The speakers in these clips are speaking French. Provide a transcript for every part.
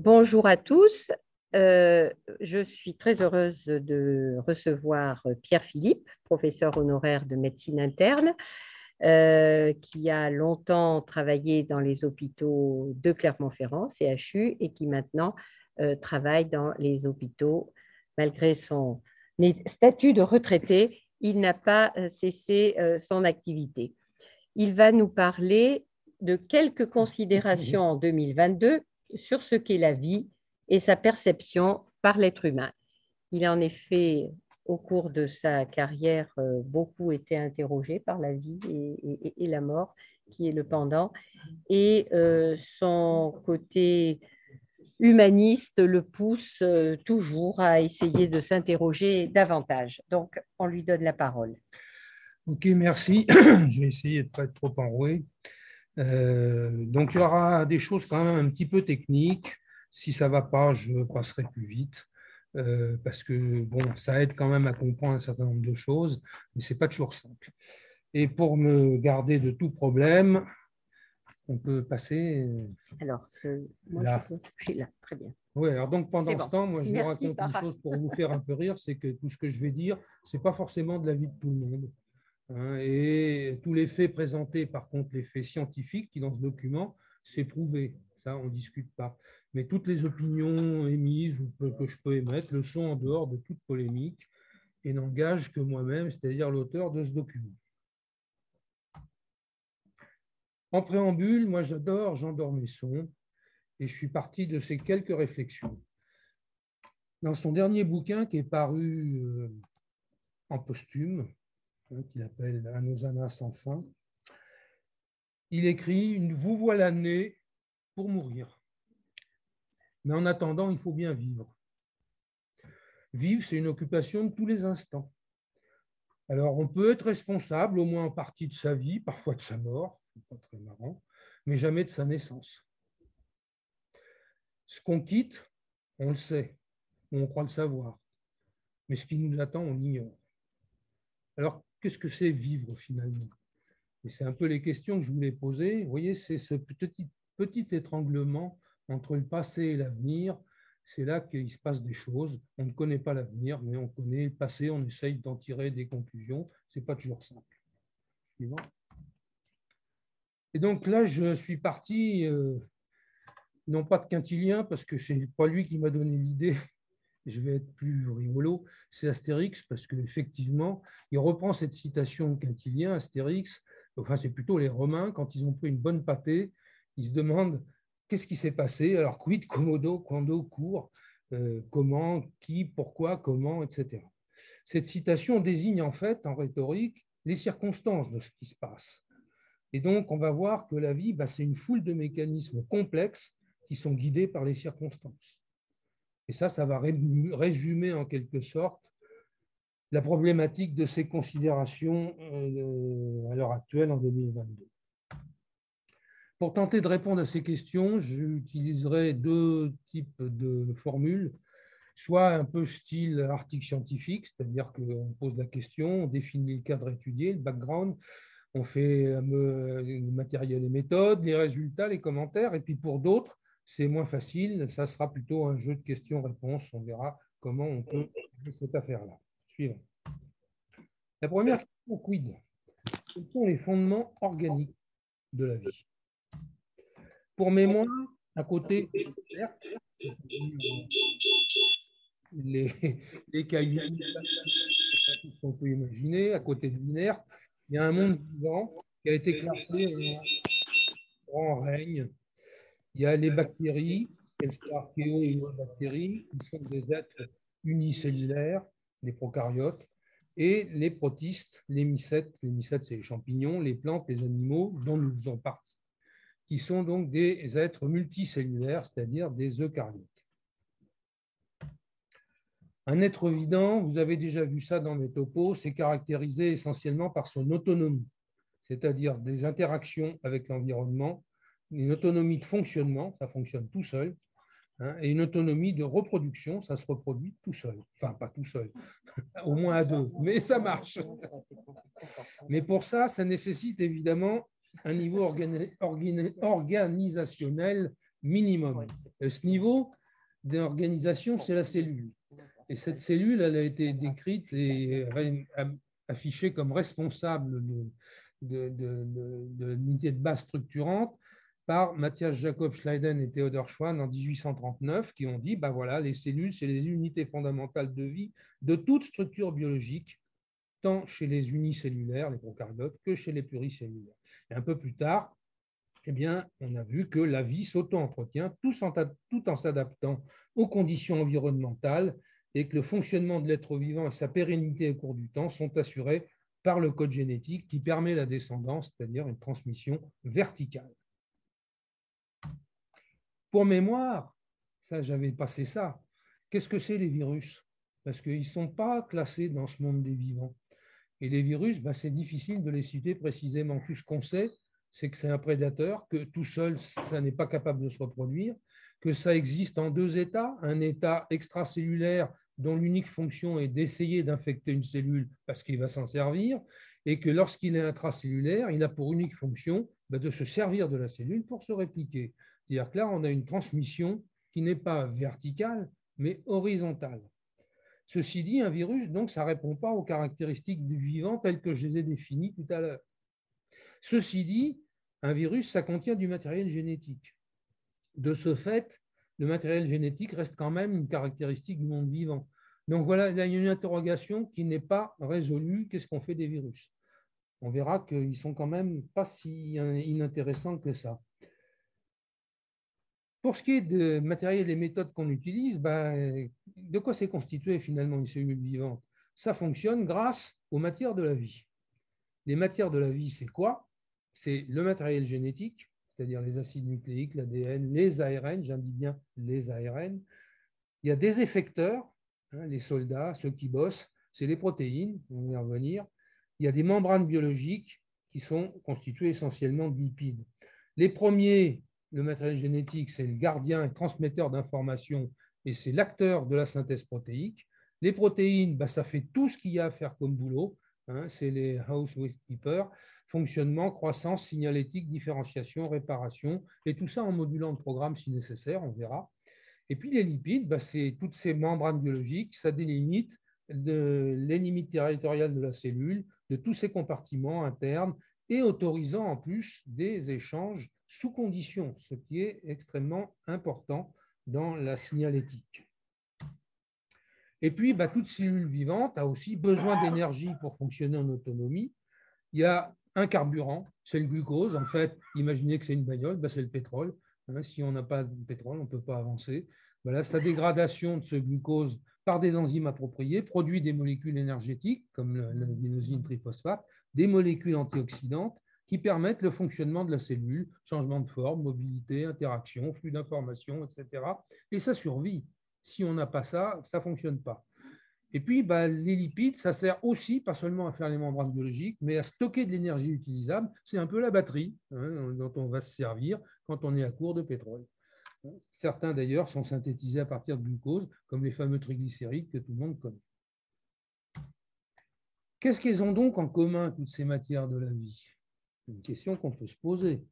Bonjour à tous. Euh, je suis très heureuse de recevoir Pierre Philippe, professeur honoraire de médecine interne, euh, qui a longtemps travaillé dans les hôpitaux de Clermont-Ferrand, CHU, et qui maintenant euh, travaille dans les hôpitaux. Malgré son statut de retraité, il n'a pas cessé son activité. Il va nous parler de quelques considérations en 2022 sur ce qu'est la vie et sa perception par l'être humain. Il a en effet, au cours de sa carrière, euh, beaucoup été interrogé par la vie et, la mort, qui est le pendant, et euh, son côté humaniste le pousse euh, toujours à essayer de s'interroger davantage. Donc, on lui donne la parole. Ok, merci. Je vais essayer de ne pas être trop enroué. Donc, il y aura des choses quand même un petit peu techniques. Si ça ne va pas, je passerai plus vite. Euh, parce que bon, ça aide quand même à comprendre un certain nombre de choses, mais ce n'est pas toujours simple. Et pour me garder de tout problème, on peut passer. Euh, alors, je, suis là, très bien. Oui, alors donc pendant ce temps, moi je vous raconte une chose pour vous faire un peu rire, c'est que tout ce que je vais dire, ce n'est pas forcément de la vie de tout le monde. Hein. et tous les faits présentés, par contre, les faits scientifiques qui dans ce document, c'est prouvé on ne discute pas. Mais toutes les opinions émises ou que je peux émettre le sont en dehors de toute polémique et n'engagent que moi-même, c'est-à-dire l'auteur de ce document. En préambule, moi j'adore Jean Dormesson et je suis parti de ces quelques réflexions. Dans son dernier bouquin qui est paru euh, en posthume, hein, qu'il appelle Anosana sans fin, il écrit Vous voilà né pour mourir. Mais en attendant, il faut bien vivre. Vivre, c'est une occupation de tous les instants. Alors, on peut être responsable, au moins en partie de sa vie, parfois de sa mort, pas très marrant, mais jamais de sa naissance. Ce qu'on quitte, on le sait, on croit le savoir, mais ce qui nous attend, on l'ignore. Alors, qu'est-ce que c'est vivre finalement? Et c'est un peu les questions que je voulais poser. Vous voyez, c'est ce petit étranglement entre le passé et l'avenir. C'est là qu'il se passe des choses. On ne connaît pas l'avenir, mais on connaît le passé, on essaye d'en tirer des conclusions. Ce n'est pas toujours simple. Et donc là, je suis parti, euh, non pas de Quintilien, parce que ce n'est pas lui qui m'a donné l'idée, je vais être plus rigolo, c'est Astérix, parce qu'effectivement, il reprend cette citation Quintilien, Astérix, enfin c'est plutôt les Romains, quand ils ont pris une bonne pâtée, ils se demandent qu'est-ce qui s'est passé, alors quid, commodo, quando, court, euh, comment, qui, pourquoi, comment, etc. Cette citation désigne en fait, en rhétorique, les circonstances de ce qui se passe. Et donc, on va voir que la vie, bah, c'est une foule de mécanismes complexes qui sont guidés par les circonstances. Et ça, ça va résumer en quelque sorte la problématique de ces considérations euh, à l'heure actuelle en 2022. Pour tenter de répondre à ces questions, j'utiliserai deux types de formules, soit un peu style article scientifique, c'est-à-dire qu'on pose la question, on définit le cadre étudié, le background, on fait le matériel et méthodes, les résultats, les commentaires, et puis pour d'autres, c'est moins facile, ça sera plutôt un jeu de questions-réponses, on verra comment on peut faire cette affaire-là. Suivant. La première question, quid? Quels sont les fondements organiques de la vie? Pour mémoire, à côté les, les cailloux qu'on peut imaginer, à côté de l'inerte, il y a un monde vivant qui a été classé en règne. Il y a les bactéries, les bactéries, qui sont des êtres unicellulaires, les prokaryotes, et les protistes, les mycètes. Les mycètes, c'est les champignons, les plantes, les animaux dont nous faisons partie qui sont donc des êtres multicellulaires, c'est-à-dire des eucaryotes. Un être vivant, vous avez déjà vu ça dans mes topos, c'est caractérisé essentiellement par son autonomie, c'est-à-dire des interactions avec l'environnement, une autonomie de fonctionnement, ça fonctionne tout seul, hein, et une autonomie de reproduction, ça se reproduit tout seul. Enfin, pas tout seul, au moins à deux, mais ça marche. Mais pour ça, ça nécessite évidemment un niveau organisationnel minimum. Et ce niveau d'organisation, c'est la cellule. Et cette cellule, elle a été décrite et affichée comme responsable de, l'unité de base structurante par Matthias Jacob Schleiden et Theodor Schwann en 1839, qui ont dit ben voilà, les cellules, c'est les unités fondamentales de vie de toute structure biologique, tant chez les unicellulaires, les procaryotes, que chez les pluricellulaires. Et un peu plus tard, eh bien, on a vu que la vie s'auto-entretient tout en s'adaptant aux conditions environnementales et que le fonctionnement de l'être vivant et sa pérennité au cours du temps sont assurés par le code génétique qui permet la descendance, c'est-à-dire une transmission verticale. Pour mémoire, ça j'avais passé ça, qu'est-ce que c'est les virus? Parce qu'ils ne sont pas classés dans ce monde des vivants. Et les virus, bah, c'est difficile de les citer précisément. Tout ce qu'on sait, c'est que c'est un prédateur, que tout seul, ça n'est pas capable de se reproduire, que ça existe en deux états, un état extracellulaire dont l'unique fonction est d'essayer d'infecter une cellule parce qu'il va s'en servir, et que lorsqu'il est intracellulaire, il a pour unique fonction bah, de se servir de la cellule pour se répliquer. C'est-à-dire que là, on a une transmission qui n'est pas verticale, mais horizontale. Ceci dit, un virus, donc, ça ne répond pas aux caractéristiques du vivant telles que je les ai définies tout à l'heure. Ceci dit, un virus, ça contient du matériel génétique. De ce fait, le matériel génétique reste quand même une caractéristique du monde vivant. Donc voilà, il y a une interrogation qui n'est pas résolue. Qu'est-ce qu'on fait des virus? On verra qu'ils sont quand même pas si inintéressants que ça. Pour ce qui est de matériel et méthodes qu'on utilise, ben, de quoi s'est constituée finalement une cellule vivante? Ça fonctionne grâce aux matières de la vie. Les matières de la vie, c'est quoi? C'est le matériel génétique, c'est-à-dire les acides nucléiques, l'ADN, les ARN, j'indique bien les ARN. Il y a des effecteurs, hein, les soldats, ceux qui bossent, c'est les protéines, on va y revenir. Il y a des membranes biologiques qui sont constituées essentiellement de lipides. Les premiers, le matériel génétique, c'est le gardien et transmetteur d'informations et c'est l'acteur de la synthèse protéique. Les protéines, bah, ça fait tout ce qu'il y a à faire comme boulot. Hein, c'est les housekeepers fonctionnement, croissance, signalétique, différenciation, réparation, et tout ça en modulant le programme si nécessaire, on verra. Et puis les lipides, bah, c'est toutes ces membranes biologiques, ça délimite les limites territoriales de la cellule, de tous ces compartiments internes, et autorisant en plus des échanges sous conditions, ce qui est extrêmement important dans la signalétique. Et puis, bah, toute cellule vivante a aussi besoin d'énergie pour fonctionner en autonomie. Il y a un carburant, c'est le glucose. En fait, imaginez que c'est une bagnole, ben, c'est le pétrole. Hein, si on n'a pas de pétrole, on ne peut pas avancer. Voilà, sa dégradation de ce glucose par des enzymes appropriées produit des molécules énergétiques, comme l'adénosine triphosphate, des molécules antioxydantes qui permettent le fonctionnement de la cellule, changement de forme, mobilité, interaction, flux d'informations, etc. Et ça survit. Si on n'a pas ça, ça ne fonctionne pas. Et puis, bah, les lipides, ça sert aussi, pas seulement à faire les membranes biologiques, mais à stocker de l'énergie utilisable. C'est un peu la batterie hein, dont on va se servir quand on est à court de pétrole. Certains, d'ailleurs, sont synthétisés à partir de glucose, comme les fameux triglycérides que tout le monde connaît. Qu'est-ce qu'elles ont donc en commun, toutes ces matières de la vie? Une question qu'on peut se poser.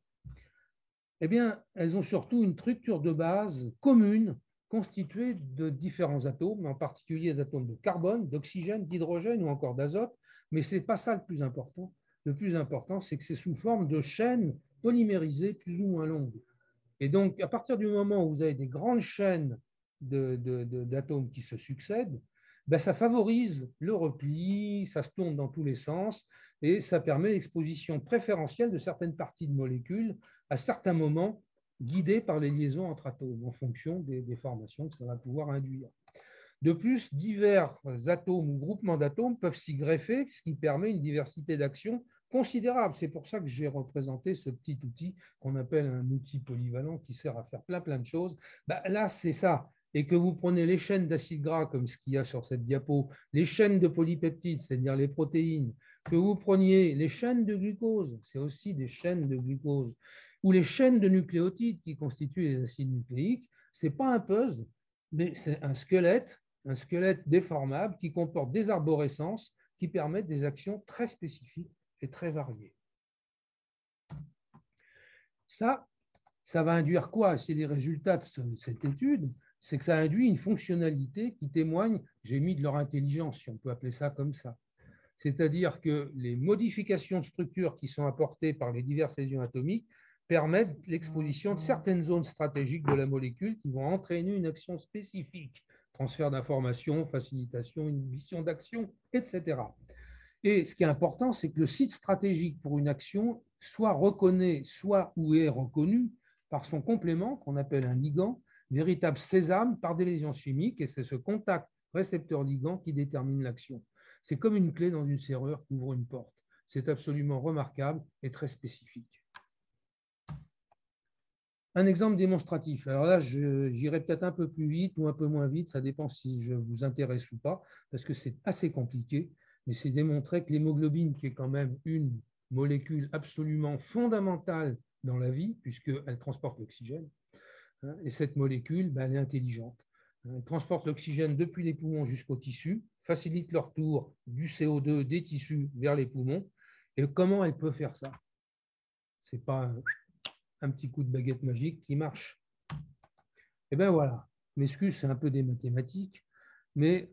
Eh bien, elles ont surtout une structure de base commune constitué de différents atomes, en particulier d'atomes de carbone, d'oxygène, d'hydrogène ou encore d'azote, mais ce n'est pas ça le plus important. Le plus important, c'est que c'est sous forme de chaînes polymérisées plus ou moins longues. Et donc, à partir du moment où vous avez des grandes chaînes d'atomes qui se succèdent, ben, ça favorise le repli, ça se tourne dans tous les sens et ça permet l'exposition préférentielle de certaines parties de molécules à certains moments guidé par les liaisons entre atomes en fonction des, formations que ça va pouvoir induire. De plus, divers atomes ou groupements d'atomes peuvent s'y greffer, ce qui permet une diversité d'actions considérable. C'est pour ça que j'ai représenté ce petit outil qu'on appelle un outil polyvalent qui sert à faire plein plein de choses. Bah, là, c'est ça. Et que vous prenez les chaînes d'acides gras, comme ce qu'il y a sur cette diapo, les chaînes de polypeptides, c'est-à-dire les protéines, que vous preniez les chaînes de glucose, c'est aussi des chaînes de glucose, ou les chaînes de nucléotides qui constituent les acides nucléiques, ce n'est pas un puzzle, mais c'est un squelette, un squelette déformable qui comporte des arborescences qui permettent des actions très spécifiques et très variées. Ça, ça va induire quoi? C'est les résultats de cette étude, c'est que ça induit une fonctionnalité qui témoigne, j'ai mis de leur intelligence, si on peut appeler ça comme ça. C'est-à-dire que les modifications de structure qui sont apportées par les diverses lésions atomiques permettent l'exposition de certaines zones stratégiques de la molécule qui vont entraîner une action spécifique, transfert d'informations, facilitation, inhibition d'action, etc. Et ce qui est important, c'est que le site stratégique pour une action soit reconnu, soit ou est reconnu par son complément, qu'on appelle un ligand, véritable sésame par des lésions chimiques, et c'est ce contact récepteur-ligand qui détermine l'action. C'est comme une clé dans une serrure qui ouvre une porte. C'est absolument remarquable et très spécifique. Un exemple démonstratif. Alors là, j'irai peut-être un peu plus vite ou un peu moins vite, ça dépend si je vous intéresse ou pas, parce que c'est assez compliqué, mais c'est démontré que l'hémoglobine, qui est quand même une molécule absolument fondamentale dans la vie, puisqu'elle transporte l'oxygène, hein, et cette molécule, ben, elle est intelligente. Elle transporte l'oxygène depuis les poumons jusqu'au tissu, facilite leur tour du CO2 des tissus vers les poumons. Et comment elle peut faire ça? Ce n'est pas un petit coup de baguette magique qui marche. Eh bien voilà, m'excuse, c'est un peu des mathématiques, mais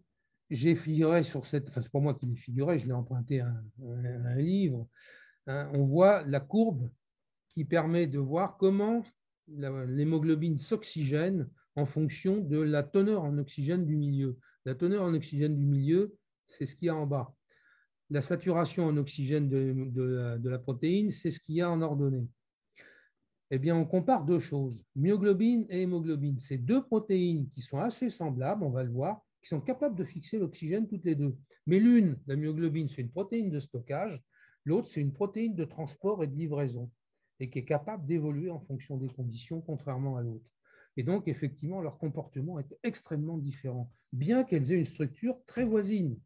j'ai figuré sur cette, enfin c'est pas moi qui l'ai figuré, je l'ai emprunté à un, livre, hein. on voit la courbe qui permet de voir comment l'hémoglobine s'oxygène en fonction de la teneur en oxygène du milieu. La teneur en oxygène du milieu, c'est ce qu'il y a en bas. La saturation en oxygène de, la protéine, c'est ce qu'il y a en ordonnée eh bien, on compare deux choses, myoglobine et hémoglobine. C'est deux protéines qui sont assez semblables, on va le voir, qui sont capables de fixer l'oxygène toutes les deux. Mais l'une, la myoglobine, c'est une protéine de stockage, l'autre, c'est une protéine de transport et de livraison, et qui est capable d'évoluer en fonction des conditions, contrairement à l'autre. Et donc, effectivement, leur comportement est extrêmement différent, bien qu'elles aient une structure très voisine.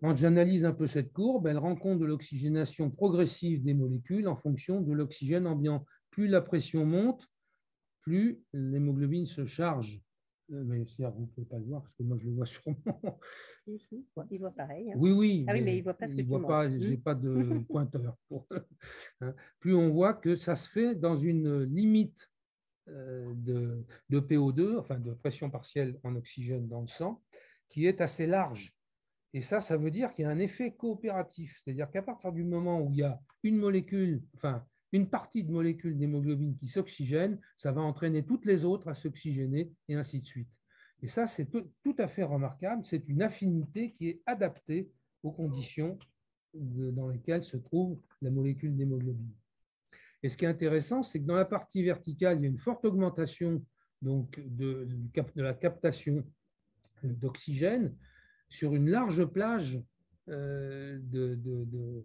Quand j'analyse un peu cette courbe, elle rend compte de l'oxygénation progressive des molécules en fonction de l'oxygène ambiant. Plus la pression monte, plus l'hémoglobine se charge. Euh, mais vous ne pouvez pas le voir parce que moi je le vois sûrement. Il voit pareil. Hein. Oui, oui. Ah oui, mais il ne voit pas ce que voit pas, Je n'ai pas de pointeur. Hein. Plus on voit que ça se fait dans une limite de, de PO2, enfin de pression partielle en oxygène dans le sang, qui est assez large. Et ça, ça veut dire qu'il y a un effet coopératif. C'est-à-dire qu'à partir du moment où il y a une molécule, enfin une partie de molécules d'hémoglobine qui s'oxygène, ça va entraîner toutes les autres à s'oxygéner et ainsi de suite. Et ça, c'est tout à fait remarquable. C'est une affinité qui est adaptée aux conditions dans lesquelles se trouve la molécule d'hémoglobine. Et ce qui est intéressant, c'est que dans la partie verticale, il y a une forte augmentation donc, de, la captation d'oxygène, sur une large plage de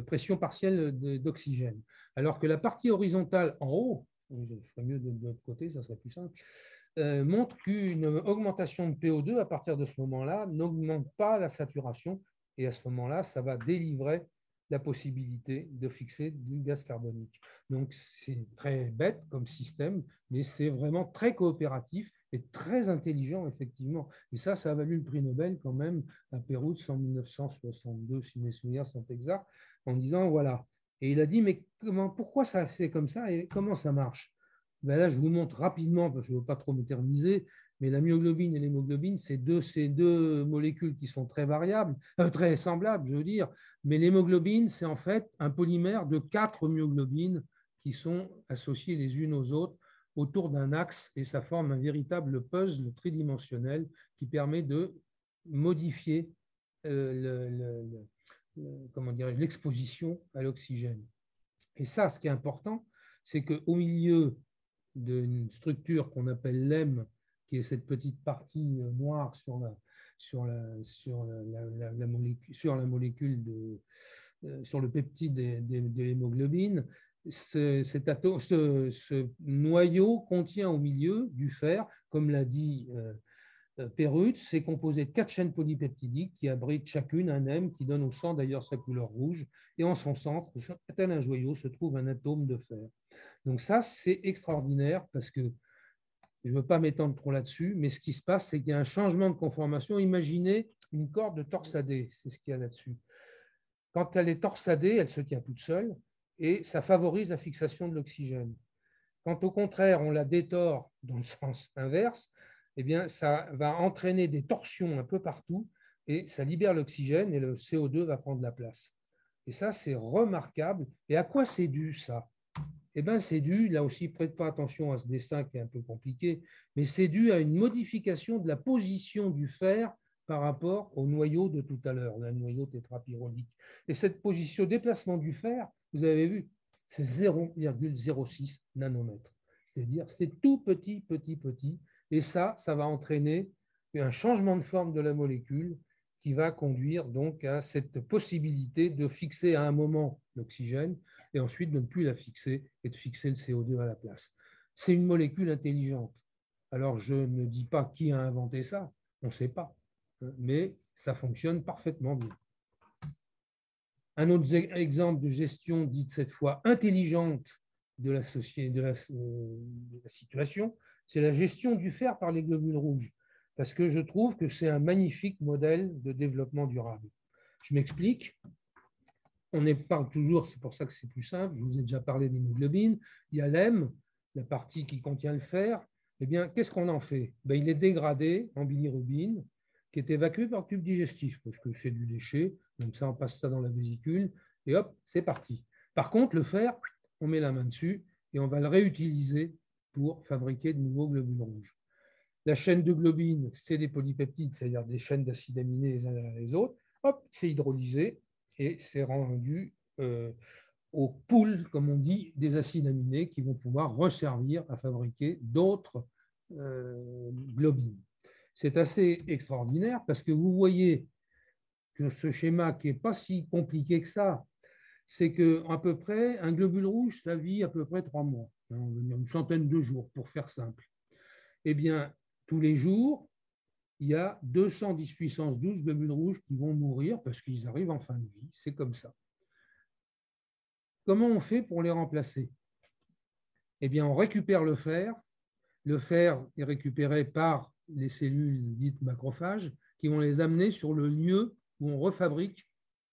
pression partielle d'oxygène. Alors que la partie horizontale en haut, je ferais mieux de, l'autre côté, ça serait plus simple, euh, montre qu'une augmentation de PO2 à partir de ce moment-là n'augmente pas la saturation et à ce moment-là, ça va délivrer la possibilité de fixer du gaz carbonique. Donc c'est très bête comme système, mais c'est vraiment très coopératif et très intelligent, effectivement. Et ça, ça a valu le prix Nobel quand même à Pérouse en 1962, si mes souvenirs sont exacts, en disant voilà. Et il a dit, mais comment, pourquoi ça fait comme ça et comment ça marche? Ben Là, je vous montre rapidement, parce que je ne veux pas trop m'éterniser, mais la myoglobine et l'hémoglobine, c'est deux, deux molécules qui sont très variables, euh, très semblables, je veux dire. Mais l'hémoglobine, c'est en fait un polymère de quatre myoglobines qui sont associées les unes aux autres autour d'un axe et ça forme un véritable puzzle tridimensionnel qui permet de modifier euh, l'exposition à l'oxygène. Et ça, ce qui est important, c'est qu'au milieu d'une structure qu'on appelle l'EM, qui est cette petite partie euh, noire sur la, sur la, sur la, molécule, sur la molécule de, euh, sur le peptide de, l'hémoglobine, ce, ce, noyau contient au milieu du fer, comme l'a dit euh, Perrutz, c'est composé de quatre chaînes polypeptidiques qui abritent chacune un M qui donne au sang d'ailleurs sa couleur rouge. Et en son centre, tel un joyau, se trouve un atome de fer. Donc ça, c'est extraordinaire parce que je ne veux pas m'étendre trop là-dessus, mais ce qui se passe, c'est qu'il y a un changement de conformation. Imaginez une corde de torsadé, c'est ce qu'il y a là-dessus. Quand elle est torsadée, elle se tient toute seule et ça favorise la fixation de l'oxygène. Quand au contraire, on la détord dans le sens inverse, eh bien, ça va entraîner des torsions un peu partout et ça libère l'oxygène et le CO2 va prendre la place. Et ça, c'est remarquable. Et à quoi c'est dû ça? Eh bien, c'est dû, là aussi, prête pas attention à ce dessin qui est un peu compliqué, mais c'est dû à une modification de la position du fer par rapport au noyau de tout à l'heure, le noyau tétrapyrolique. Et cette position, déplacement du fer, vous avez vu, c'est 0,06 nanomètres. C'est-à-dire, c'est tout petit, petit, petit. Et ça, ça va entraîner un changement de forme de la molécule qui va conduire donc à cette possibilité de fixer à un moment l'oxygène et ensuite de ne plus la fixer et de fixer le CO2 à la place. C'est une molécule intelligente. Alors, je ne dis pas qui a inventé ça, on ne sait pas, hein, mais ça fonctionne parfaitement bien. Un autre exemple de gestion dite cette fois intelligente euh, de la situation, c'est la gestion du fer par les globules rouges, parce que je trouve que c'est un magnifique modèle de développement durable. Je m'explique. On parle toujours, c'est pour ça que c'est plus simple, je vous ai déjà parlé d'hémoglobine, il y a l'hème, la partie qui contient le fer. Eh bien, qu'est-ce qu'on en fait? Ben, Il est dégradé en bilirubine, qui est évacué par le tube digestif, parce que c'est du déchet, donc ça, on passe ça dans la vésicule, et hop, c'est parti. Par contre, le fer, on met la main dessus et on va le réutiliser pour fabriquer de nouveaux globules rouges. La chaîne de globine, c'est des polypeptides, c'est-à-dire des chaînes d'acides aminés les uns derrière les autres. Hop, c'est hydrolysé et c'est rendu euh, au pool, comme on dit, des acides aminés qui vont pouvoir resservir à fabriquer d'autres euh, globines. C'est assez extraordinaire parce que vous voyez que ce schéma qui n'est pas si compliqué que ça, c'est qu'à peu près, un globule rouge, ça vit à peu près trois mois, hein, une centaine de jours pour faire simple. Eh bien, tous les jours, il y a 210 puissance 12 globules rouges qui vont mourir parce qu'ils arrivent en fin de vie. C'est comme ça. Comment on fait pour les remplacer? Eh bien, on récupère le fer. Le fer est récupéré par les cellules dites macrophages qui vont les amener sur le lieu où on refabrique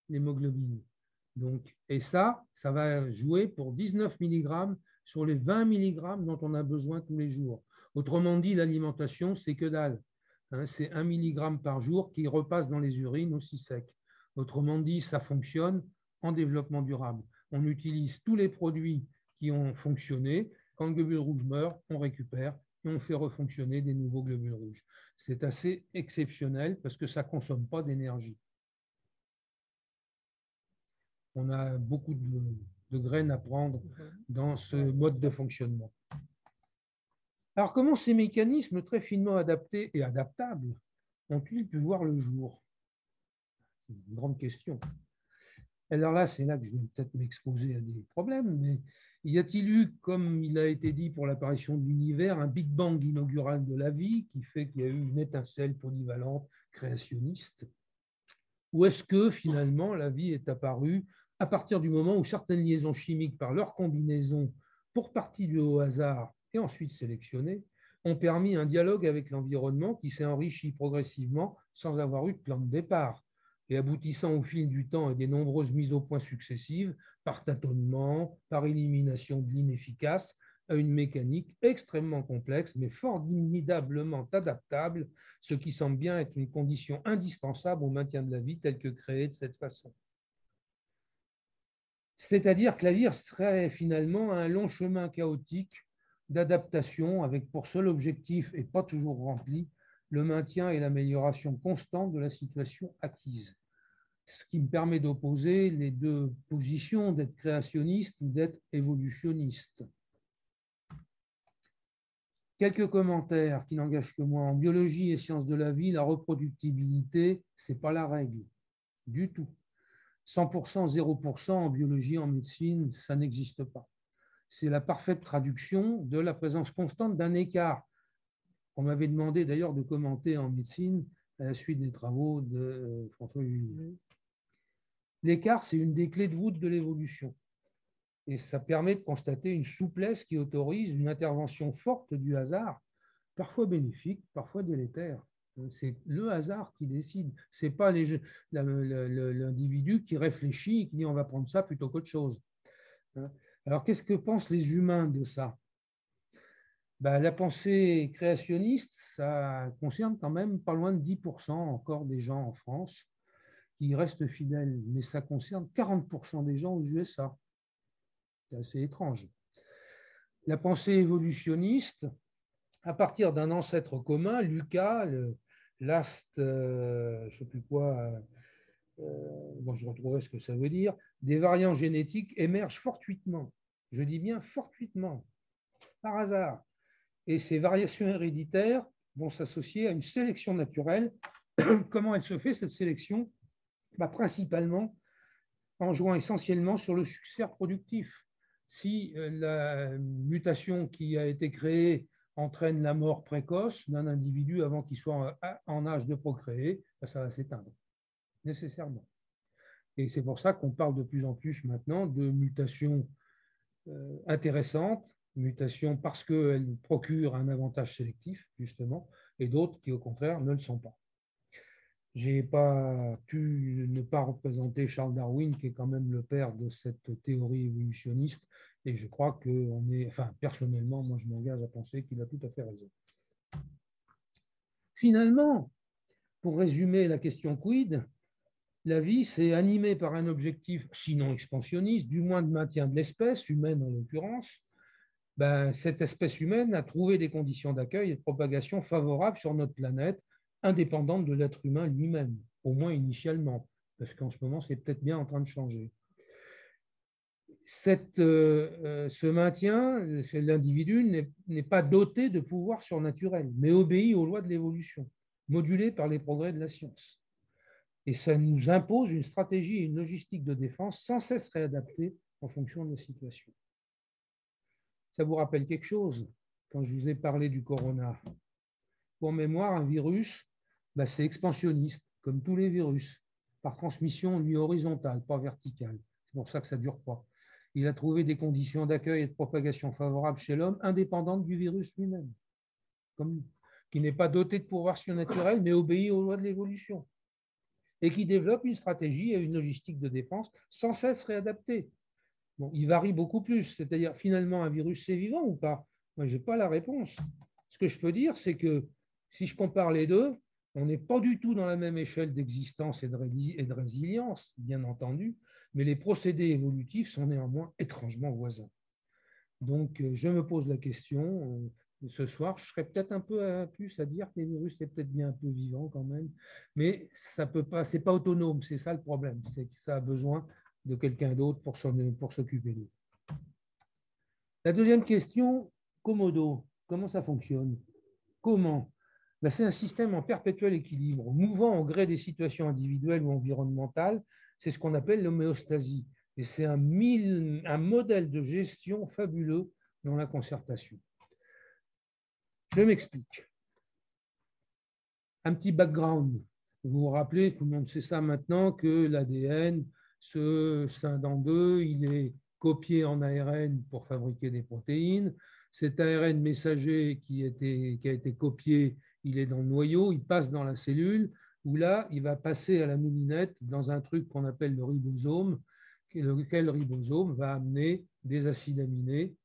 l'hémoglobine. Donc, et ça, ça va jouer pour 19 mg sur les 20 mg dont on a besoin tous les jours. Autrement dit, l'alimentation, c'est que dalle. Hein, c'est 1 mg par jour qui repasse dans les urines aussi sec. Autrement dit, ça fonctionne en développement durable. On utilise tous les produits qui ont fonctionné. Quand le globule rouge meurt, on récupère et on fait refonctionner des nouveaux globules rouges. C'est assez exceptionnel parce que ça ne consomme pas d'énergie. On a beaucoup de, graines à prendre dans ce mode de fonctionnement. Alors, comment ces mécanismes très finement adaptés et adaptables ont-ils pu voir le jour? C'est une grande question. Alors là, c'est là que je vais peut-être m'exposer à des problèmes, mais y a-t-il eu, comme il a été dit pour l'apparition de l'univers, un Big Bang inaugural de la vie qui fait qu'il y a eu une étincelle polyvalente créationniste? Ou est-ce que finalement la vie est apparue à partir du moment où certaines liaisons chimiques, par leur combinaison, pour partie du au hasard et ensuite sélectionnées, ont permis un dialogue avec l'environnement qui s'est enrichi progressivement sans avoir eu de plan de départ et aboutissant au fil du temps et des nombreuses mises au point successives, par tâtonnement, par élimination de l'inefficace, à une mécanique extrêmement complexe, mais formidablement adaptable, ce qui semble bien être une condition indispensable au maintien de la vie telle que créée de cette façon. C'est-à-dire que la vie serait finalement un long chemin chaotique d'adaptation avec pour seul objectif, et pas toujours rempli, le maintien et l'amélioration constante de la situation acquise. Ce qui me permet d'opposer les deux positions d'être créationniste ou d'être évolutionniste. Quelques commentaires qui n'engagent que moi. En biologie et sciences de la vie, la reproductibilité, ce n'est pas la règle du tout. 100%, 0% en biologie, en médecine, ça n'existe pas. C'est la parfaite traduction de la présence constante d'un écart on m'avait demandé d'ailleurs de commenter en médecine à la suite des travaux de euh, François Julie. L'écart, c'est une des clés de voûte de l'évolution. Et ça permet de constater une souplesse qui autorise une intervention forte du hasard, parfois bénéfique, parfois délétère. C'est le hasard qui décide. Ce n'est pas l'individu qui réfléchit et qui dit on va prendre ça plutôt qu'autre chose. Alors, qu'est-ce que pensent les humains de ça? Ben, La pensée créationniste, ça concerne quand même pas loin de 10% encore des gens en France qui restent fidèles, mais ça concerne 40% des gens aux USA. C'est assez étrange. La pensée évolutionniste, à partir d'un ancêtre commun, Lucas, last, euh, je ne sais plus quoi, bon, je retrouverai ce que ça veut dire, des variants génétiques émergent fortuitement. Je dis bien fortuitement, par hasard. Et ces variations héréditaires vont s'associer à une sélection naturelle. Comment elle se fait, cette sélection? Bah, Principalement en jouant essentiellement sur le succès reproductif. Si euh, la mutation qui a été créée entraîne la mort précoce d'un individu avant qu'il soit en âge de procréer, bah, ça va s'éteindre, nécessairement. Et c'est pour ça qu'on parle de plus en plus maintenant de mutations euh, intéressantes, mutations parce qu'elles procurent un avantage sélectif, justement, et d'autres qui, au contraire, ne le sont pas. Je n'ai pas pu ne pas représenter Charles Darwin, qui est quand même le père de cette théorie évolutionniste, et je crois qu'on est, enfin, personnellement, moi je m'engage à penser qu'il a tout à fait raison. Finalement, pour résumer la question quid, la vie, c'est animé par un objectif, sinon expansionniste, du moins de maintien de l'espèce, humaine en l'occurrence. Ben, cette espèce humaine a trouvé des conditions d'accueil et de propagation favorables sur notre planète, indépendantes de l'être humain lui-même, au moins initialement, parce qu'en ce moment, c'est peut-être bien en train de changer. Cette, euh, euh, ce maintien, l'individu n'est pas doté de pouvoirs surnaturels, mais obéit aux lois de l'évolution, modulées par les progrès de la science. Et ça nous impose une stratégie et une logistique de défense sans cesse réadaptée en fonction de la situation. Ça vous rappelle quelque chose? Quand je vous ai parlé du corona Pour mémoire, un virus, bah, c'est expansionniste, comme tous les virus, par transmission, lui, horizontale, pas verticale. C'est pour ça que ça ne dure pas. Il a trouvé des conditions d'accueil et de propagation favorables chez l'homme, indépendantes du virus lui-même, qui n'est pas doté de pouvoir surnaturel, mais obéit aux lois de l'évolution et qui développe une stratégie et une logistique de défense sans cesse réadaptée. Bon, il varie beaucoup plus, c'est-à-dire finalement un virus c'est vivant ou pas? Moi, je n'ai pas la réponse. Ce que je peux dire, c'est que si je compare les deux, on n'est pas du tout dans la même échelle d'existence et de résilience, bien entendu, mais les procédés évolutifs sont néanmoins étrangement voisins. Donc, euh, je me pose la question, ce soir, je serais peut-être un peu plus à dire que les virus, c'est peut-être bien un peu vivant quand même, mais ça peut pas, c'est pas autonome, c'est ça le problème, c'est que ça a besoin de quelqu'un d'autre pour, pour s'occuper d'eux. La deuxième question, Komodo, comment ça fonctionne? Comment? Ben, C'est un système en perpétuel équilibre, mouvant au gré des situations individuelles ou environnementales, c'est ce qu'on appelle l'homéostasie, et c'est un modèle de gestion fabuleux dans la concertation. Je m'explique. Un petit background. Vous vous rappelez, tout le monde sait ça maintenant, que l'ADN se scinde en deux, il est copié en ARN pour fabriquer des protéines. Cet ARN messager qui, qui a été copié, il est dans le noyau, il passe dans la cellule, où là, il va passer à la moulinette dans un truc qu'on appelle le ribosome, lequel ribosome va amener des acides aminés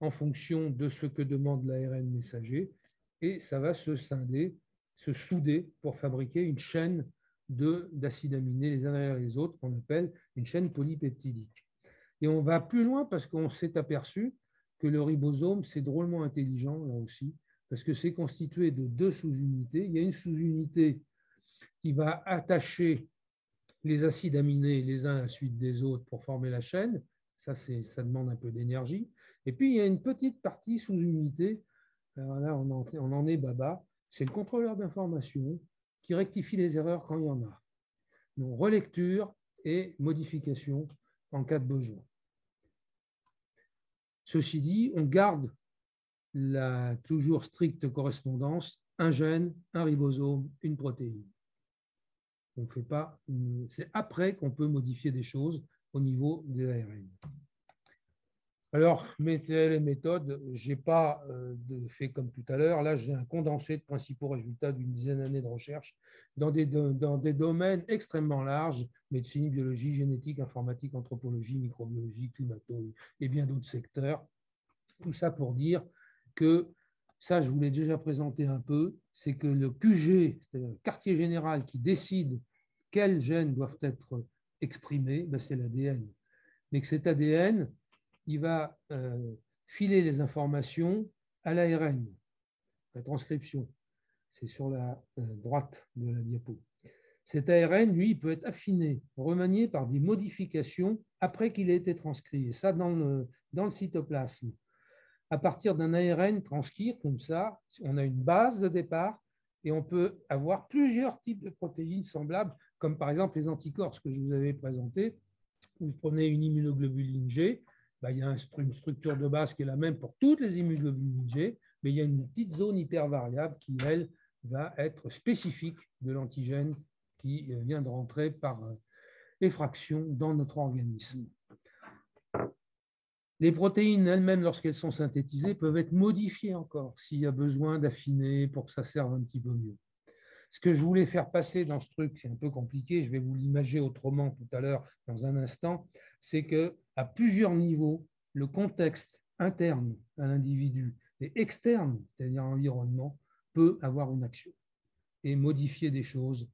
en fonction de ce que demande l'ARN messager, et ça va se scinder, se souder pour fabriquer une chaîne d'acides aminés les uns derrière les autres qu'on appelle une chaîne polypeptidique. Et on va plus loin parce qu'on s'est aperçu que le ribosome, c'est drôlement intelligent là aussi, parce que c'est constitué de deux sous-unités. Il y a une sous-unité qui va attacher les acides aminés les uns à la suite des autres pour former la chaîne. Ça, ça demande un peu d'énergie. Et puis, il y a une petite partie sous-unité, là on en, est baba, c'est le contrôleur d'information qui rectifie les erreurs quand il y en a. Donc, relecture et modification en cas de besoin. Ceci dit, on garde la toujours stricte correspondance, un gène, un ribosome, une protéine. On fait pas, c'est après qu'on peut modifier des choses au niveau de l'ARN. Alors, mes les méthodes, je n'ai pas euh, fait comme tout à l'heure. Là, j'ai un condensé de principaux résultats d'une dizaine d'années de recherche dans des, dans des domaines extrêmement larges, médecine, biologie, génétique, informatique, anthropologie, microbiologie, climatologie et bien d'autres secteurs. Tout ça pour dire que, ça je vous l'ai déjà présenté un peu, c'est que le QG, c'est-à-dire le quartier général qui décide quels gènes doivent être exprimés, ben, c'est l'ADN. Mais que cet ADN, il va euh, filer les informations à l'ARN, la transcription. C'est sur la euh, droite de la diapo. Cet ARN, lui, peut être affiné, remanié par des modifications après qu'il ait été transcrit. Et ça, dans le, dans le cytoplasme. À partir d'un ARN transcrit, comme ça, on a une base de départ et on peut avoir plusieurs types de protéines semblables, comme par exemple les anticorps, que je vous avais présenté. Vous prenez une immunoglobuline G, bah, il y a une structure de base qui est la même pour toutes les immunoglobulines mais il y a une petite zone hypervariable qui, elle, va être spécifique de l'antigène qui euh, vient de rentrer par euh, effraction dans notre organisme. Les protéines elles-mêmes, lorsqu'elles sont synthétisées, peuvent être modifiées encore s'il y a besoin d'affiner pour que ça serve un petit peu mieux. Ce que je voulais faire passer dans ce truc, c'est un peu compliqué, je vais vous l'imager autrement tout à l'heure, dans un instant, c'est que à plusieurs niveaux, le contexte interne à l'individu et externe, c'est-à-dire l'environnement, peut avoir une action et modifier des choses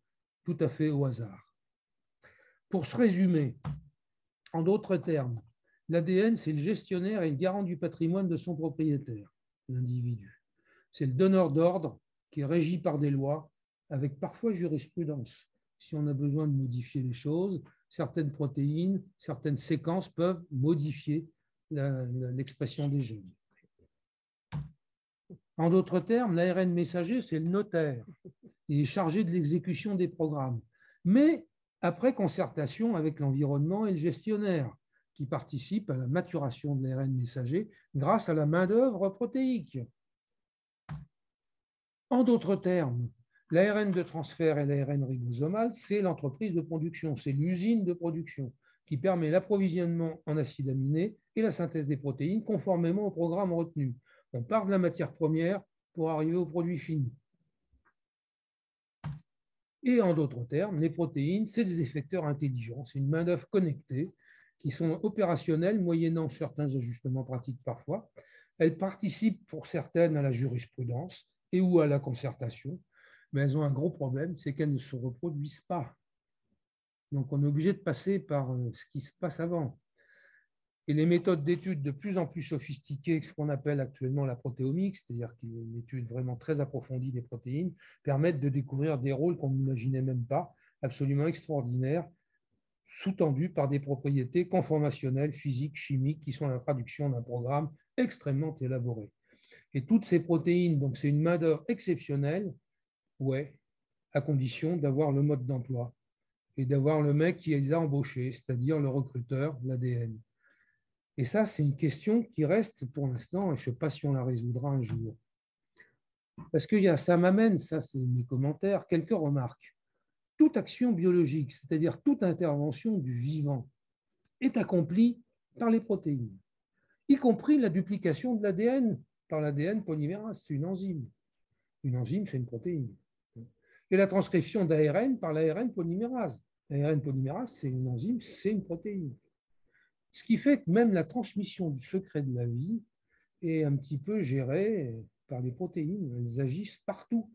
tout à fait au hasard. Pour se résumer, en d'autres termes, l'ADN, c'est le gestionnaire et le garant du patrimoine de son propriétaire, l'individu. C'est le donneur d'ordre qui est régi par des lois avec parfois jurisprudence. Si on a besoin de modifier les choses, certaines protéines, certaines séquences peuvent modifier l'expression des gènes. En d'autres termes, l'ARN messager, c'est le notaire. Il est chargé de l'exécution des programmes. Mais après concertation avec l'environnement et le gestionnaire, qui participe à la maturation de l'ARN messager grâce à la main-d'œuvre protéique. En d'autres termes, L'ARN de transfert et l'ARN ribosomal, c'est l'entreprise de production, c'est l'usine de production qui permet l'approvisionnement en acides aminés et la synthèse des protéines conformément au programme retenu. On part de la matière première pour arriver au produit fini. Et en d'autres termes, les protéines, c'est des effecteurs intelligents, c'est une main-d'œuvre connectée qui sont opérationnelles moyennant certains ajustements pratiques parfois. Elles participent pour certaines à la jurisprudence et ou à la concertation, mais elles ont un gros problème, c'est qu'elles ne se reproduisent pas. Donc on est obligé de passer par euh, ce qui se passe avant. Et les méthodes d'études de plus en plus sophistiquées, ce qu'on appelle actuellement la protéomique, c'est-à-dire une étude vraiment très approfondie des protéines, permettent de découvrir des rôles qu'on n'imaginait même pas, absolument extraordinaires, sous-tendus par des propriétés conformationnelles, physiques, chimiques, qui sont la traduction d'un programme extrêmement élaboré. Et toutes ces protéines, donc c'est une main-d'œuvre exceptionnelle Ouais, à condition d'avoir le mode d'emploi et d'avoir le mec qui les a embauchés, c'est-à-dire le recruteur, l'ADN. Et ça, c'est une question qui reste pour l'instant, et je ne sais pas si on la résoudra un jour. Parce que ça m'amène, ça c'est mes commentaires, quelques remarques. Toute action biologique, c'est-à-dire toute intervention du vivant, est accomplie par les protéines, y compris la duplication de l'ADN par l'ADN polymérase, c'est une enzyme. Une enzyme, c'est une protéine et la transcription d'ARN par l'ARN polymérase. L'ARN polymérase, c'est une enzyme, c'est une protéine. Ce qui fait que même la transmission du secret de la vie est un petit peu gérée par les protéines. Elles agissent partout.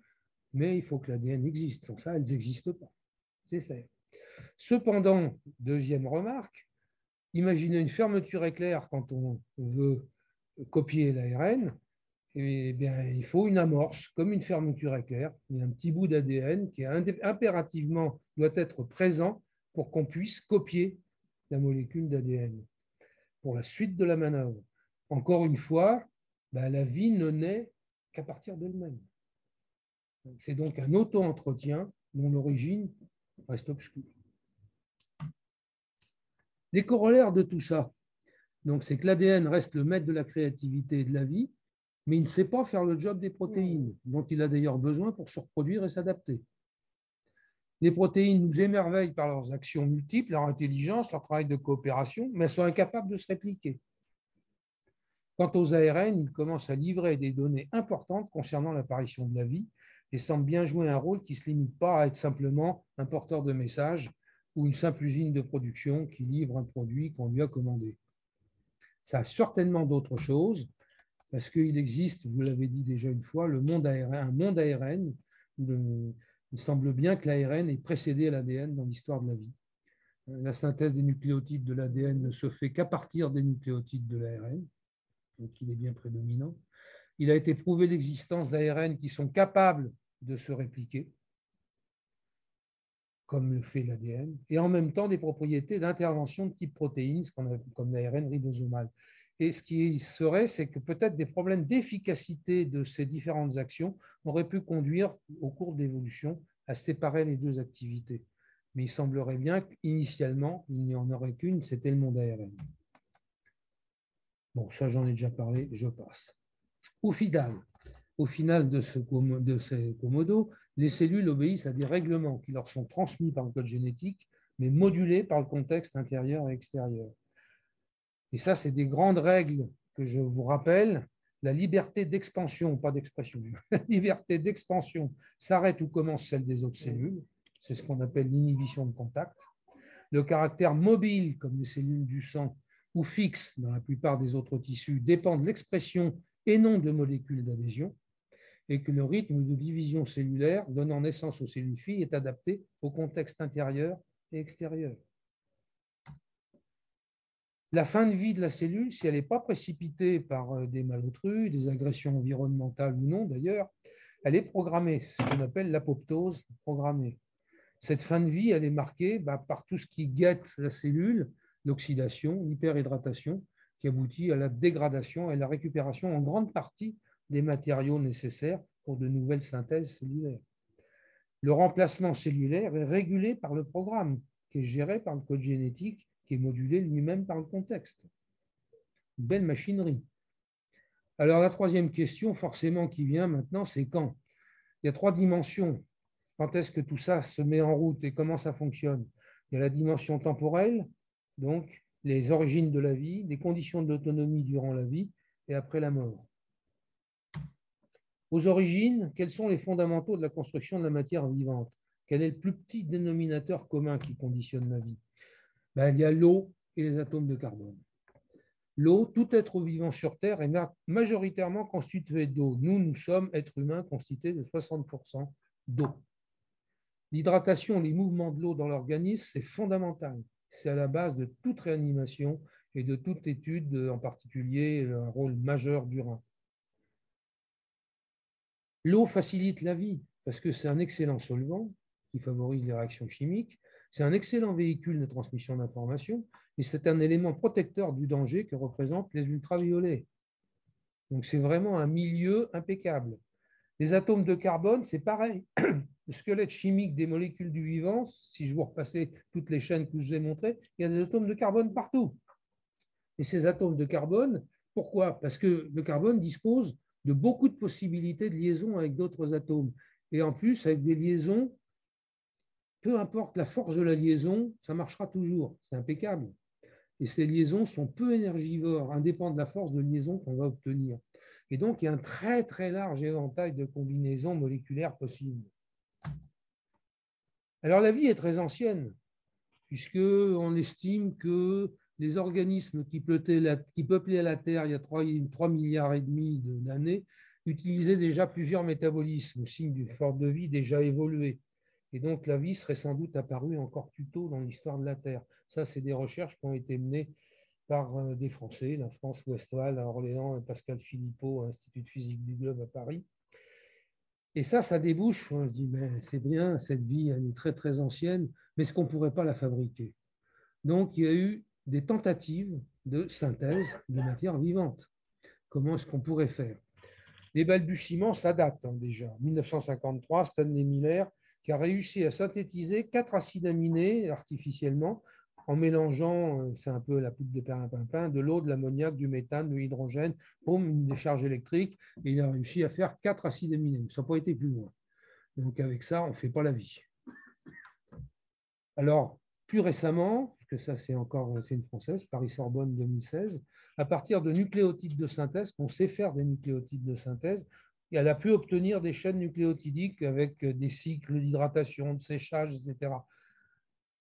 Mais il faut que l'ADN existe. Sans ça, elles n'existent pas. C'est ça. Cependant, deuxième remarque, imaginez une fermeture éclair quand on veut copier l'ARN eh bien, il faut une amorce, comme une fermeture éclair. Il un petit bout d'ADN qui impérativement doit être présent pour qu'on puisse copier la molécule d'ADN pour la suite de la manœuvre. Encore une fois, ben, la vie ne naît qu'à partir d'elle-même. C'est donc un auto-entretien dont l'origine reste obscure. Les corollaires de tout ça, c'est que l'ADN reste le maître de la créativité et de la vie, mais il ne sait pas faire le job des protéines, dont il a d'ailleurs besoin pour se reproduire et s'adapter. Les protéines nous émerveillent par leurs actions multiples, leur intelligence, leur travail de coopération, mais elles sont incapables de se répliquer. Quant aux ARN, ils commencent à livrer des données importantes concernant l'apparition de la vie et semblent bien jouer un rôle qui ne se limite pas à être simplement un porteur de messages ou une simple usine de production qui livre un produit qu'on lui a commandé. Ça a certainement d'autres choses, parce qu'il existe, vous l'avez dit déjà une fois, le monde ARN, un monde ARN. il semble bien que l'ARN ait précédé l'ADN dans l'histoire de la vie. La synthèse des nucléotides de l'ADN ne se fait qu'à partir des nucléotides de l'ARN, donc il est bien prédominant. Il a été prouvé l'existence d'ARN qui sont capables de se répliquer, comme le fait l'ADN, et en même temps des propriétés d'intervention de type protéine, comme l'ARN ribosomal. Et ce qui serait, c'est que peut-être des problèmes d'efficacité de ces différentes actions auraient pu conduire au cours de l'évolution à séparer les deux activités. Mais il semblerait bien qu'initialement, il n'y en aurait qu'une, c'était le monde ARN. Bon, ça j'en ai déjà parlé, je passe. Au final, au final de, ce, de ces commodos, les cellules obéissent à des règlements qui leur sont transmis par le code génétique, mais modulés par le contexte intérieur et extérieur. Et ça, c'est des grandes règles que je vous rappelle. La liberté d'expansion, pas d'expression, la liberté d'expansion s'arrête où commence celle des autres cellules. C'est ce qu'on appelle l'inhibition de contact. Le caractère mobile, comme les cellules du sang, ou fixe dans la plupart des autres tissus, dépend de l'expression et non de molécules d'adhésion et que le rythme de division cellulaire donnant naissance aux cellules filles est adapté au contexte intérieur et extérieur. La fin de vie de la cellule, si elle n'est pas précipitée par euh, des malotrus, des agressions environnementales ou non d'ailleurs, elle est programmée, ce qu'on appelle l'apoptose programmée. Cette fin de vie, elle est marquée bah, par tout ce qui guette la cellule, l'oxydation, l'hyperhydratation, qui aboutit à la dégradation et la récupération en grande partie des matériaux nécessaires pour de nouvelles synthèses cellulaires. Le remplacement cellulaire est régulé par le programme, qui est géré par le code génétique, qui est modulé lui-même par le contexte. Une belle machinerie. Alors la troisième question, forcément, qui vient maintenant, c'est quand? Il y a trois dimensions. Quand est-ce que tout ça se met en route et comment ça fonctionne? Il y a la dimension temporelle, donc les origines de la vie, les conditions d'autonomie durant la vie et après la mort. Aux origines, quels sont les fondamentaux de la construction de la matière vivante? Quel est le plus petit dénominateur commun qui conditionne la vie? Ben, Il y a l'eau et les atomes de carbone. L'eau, tout être vivant sur Terre est majoritairement constitué d'eau. Nous, nous sommes êtres humains constitués de 60% d'eau. L'hydratation, les mouvements de l'eau dans l'organisme, c'est fondamental. C'est à la base de toute réanimation et de toute étude, en particulier un rôle majeur du rein. L'eau facilite la vie parce que c'est un excellent solvant qui favorise les réactions chimiques, c'est un excellent véhicule de transmission d'informations et c'est un élément protecteur du danger que représentent les ultraviolets. Donc c'est vraiment un milieu impeccable. Les atomes de carbone, c'est pareil. Le squelette chimique des molécules du vivant, si je vous repassais toutes les chaînes que je vous ai montrées, il y a des atomes de carbone partout. Et ces atomes de carbone, pourquoi? Parce que le carbone dispose de beaucoup de possibilités de liaison avec d'autres atomes. Et en plus, avec des liaisons, peu importe la force de la liaison, ça marchera toujours. C'est impeccable. Et ces liaisons sont peu énergivores, indépendants de la force de liaison qu'on va obtenir. Et donc, il y a un très, très large éventail de combinaisons moléculaires possibles. Alors, la vie est très ancienne, puisqu'on estime que les organismes qui peuplaient la, qui peuplaient la Terre il y a 3, milliards et demi d'années utilisaient déjà plusieurs métabolismes, signe d'une forme de vie déjà évoluée. Et donc la vie serait sans doute apparue encore plus tôt dans l'histoire de la Terre. Ça, c'est des recherches qui ont été menées par euh, des Français, la France Westphal à Orléans et Pascal Philippot, à l'Institut de physique du globe à Paris. Et ça, ça débouche. On se dit, mais c'est bien, cette vie, elle est très très ancienne, mais est-ce qu'on ne pourrait pas la fabriquer Donc, il y a eu des tentatives de synthèse de matière vivante. Comment est-ce qu'on pourrait faire? Les balbutiements, ça date hein, déjà. 1953, Stanley Miller qui a réussi à synthétiser quatre acides aminés artificiellement en mélangeant, euh, c'est un peu la poudre de perlimpinpin, de l'eau, de l'ammoniac, du méthane, de l'hydrogène, pour une décharge électrique. Et il a réussi à faire quatre acides aminés. Ça n'a pas été plus loin. Donc avec ça, on ne fait pas la vie. Alors, plus récemment, que ça c'est encore c'est une française, Paris-Sorbonne 2016, à partir de nucléotides de synthèse, qu'on sait faire des nucléotides de synthèse, elle a pu obtenir des chaînes nucléotidiques avec des cycles d'hydratation, de séchage, etc.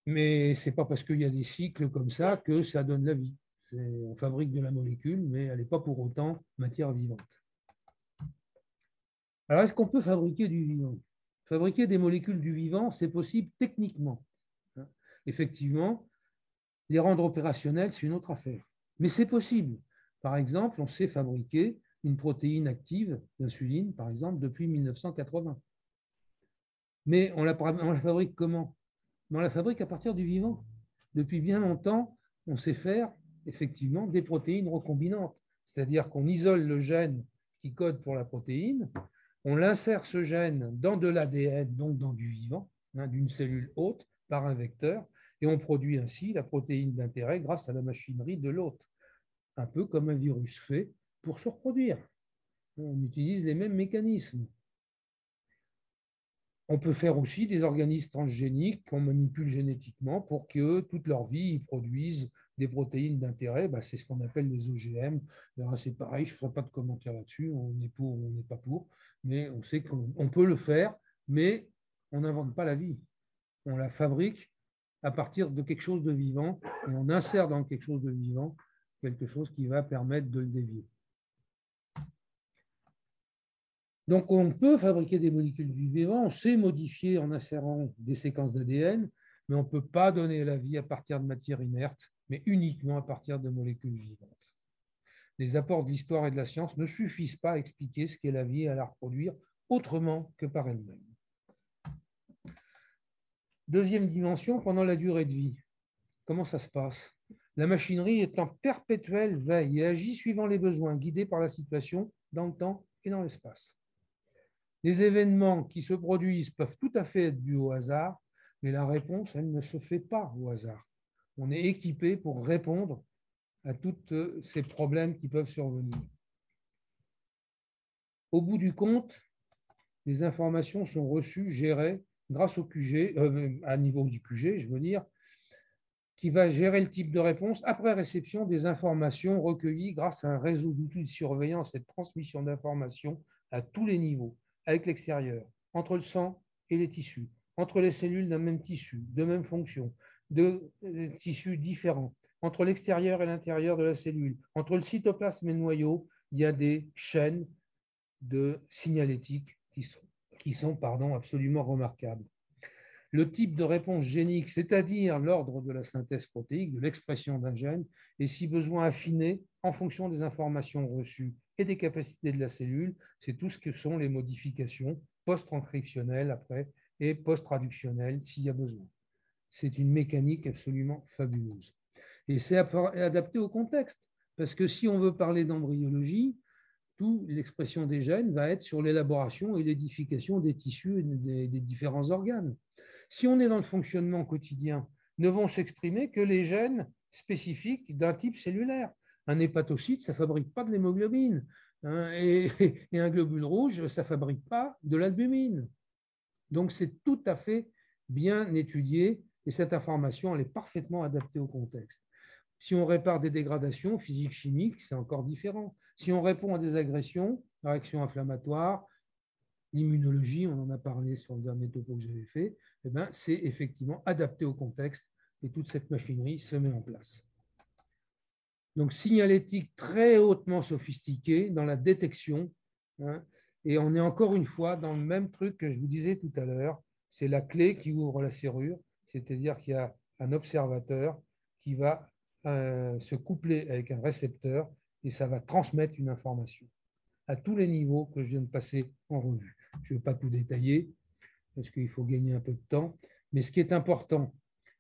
Mais ce n'est pas parce qu'il y a des cycles comme ça que ça donne la vie. On fabrique de la molécule, mais elle n'est pas pour autant matière vivante. Alors, est-ce qu'on peut fabriquer du vivant? Fabriquer des molécules du vivant, c'est possible techniquement. Effectivement, les rendre opérationnels, c'est une autre affaire. Mais c'est possible. Par exemple, on sait fabriquer une protéine active d'insuline, par exemple, depuis 1980. Mais on la, fabrique comment? On la fabrique à partir du vivant. Depuis bien longtemps, on sait faire effectivement des protéines recombinantes. C'est-à-dire qu'on isole le gène qui code pour la protéine, on l'insère ce gène dans de l'ADN, donc dans du vivant, hein, d'une cellule hôte, par un vecteur, et on produit ainsi la protéine d'intérêt grâce à la machinerie de l'hôte, un peu comme un virus fait pour se reproduire. On utilise les mêmes mécanismes. On peut faire aussi des organismes transgéniques qu'on manipule génétiquement pour que toute leur vie, ils produisent des protéines d'intérêt. Bah, c'est ce qu'on appelle les OGM. C'est pareil, je ne ferai pas de commentaires là-dessus. On est pour ou on n'est pas pour. Mais on sait qu'on peut le faire, mais on n'invente pas la vie. On la fabrique à partir de quelque chose de vivant et on insère dans quelque chose de vivant quelque chose qui va permettre de le dévier. Donc, on peut fabriquer des molécules du vivant, on sait modifier en insérant des séquences d'ADN, mais on ne peut pas donner la vie à partir de matière inerte, mais uniquement à partir de molécules vivantes. Les apports de l'histoire et de la science ne suffisent pas à expliquer ce qu'est la vie et à la reproduire autrement que par elle-même. Deuxième dimension, pendant la durée de vie. Comment ça se passe? La machinerie est en perpétuelle veille et agit suivant les besoins, guidée par la situation dans le temps et dans l'espace. Les événements qui se produisent peuvent tout à fait être dus au hasard, mais la réponse, elle ne se fait pas au hasard. On est équipé pour répondre à tous ces problèmes qui peuvent survenir. Au bout du compte, les informations sont reçues, gérées grâce au QG, euh, à niveau du QG, je veux dire, qui va gérer le type de réponse après réception des informations recueillies grâce à un réseau d'outils de surveillance et de transmission d'informations à tous les niveaux avec l'extérieur, entre le sang et les tissus, entre les cellules d'un même tissu, de même fonction, de euh, tissus différents, entre l'extérieur et l'intérieur de la cellule, entre le cytoplasme et le noyau, il y a des chaînes de signalétique qui sont, qui absolument remarquables. Le type de réponse génique, c'est-à-dire l'ordre de la synthèse protéique, de l'expression d'un gène, est si besoin affiné en fonction des informations reçues et des capacités de la cellule. C'est tout ce que sont les modifications post-transcriptionnelles après et post-traductionnelles s'il y a besoin. C'est une mécanique absolument fabuleuse. Et c'est adapté au contexte, parce que si on veut parler d'embryologie, toute l'expression des gènes va être sur l'élaboration et l'édification des tissus et des, différents organes. Si on est dans le fonctionnement quotidien, ne vont s'exprimer que les gènes spécifiques d'un type cellulaire. Un hépatocyte, ça ne fabrique pas de l'hémoglobine. Hein, et, un globule rouge, ça ne fabrique pas de l'albumine. Donc c'est tout à fait bien étudié et cette information, elle est parfaitement adaptée au contexte. Si on répare des dégradations physiques, chimiques, c'est encore différent. Si on répond à des agressions, réactions inflammatoires, l'immunologie, on en a parlé sur le dernier topo que j'avais fait, eh ben, c'est effectivement adapté au contexte et toute cette machinerie se met en place. Donc, signalétique très hautement sophistiquée dans la détection. Hein, et on est encore une fois dans le même truc que je vous disais tout à l'heure. C'est la clé qui ouvre la serrure, c'est-à-dire qu'il y a un observateur qui va euh, se coupler avec un récepteur et ça va transmettre une information à tous les niveaux que je viens de passer en revue. Je ne vais pas tout détailler parce qu'il faut gagner un peu de temps, mais ce qui est important,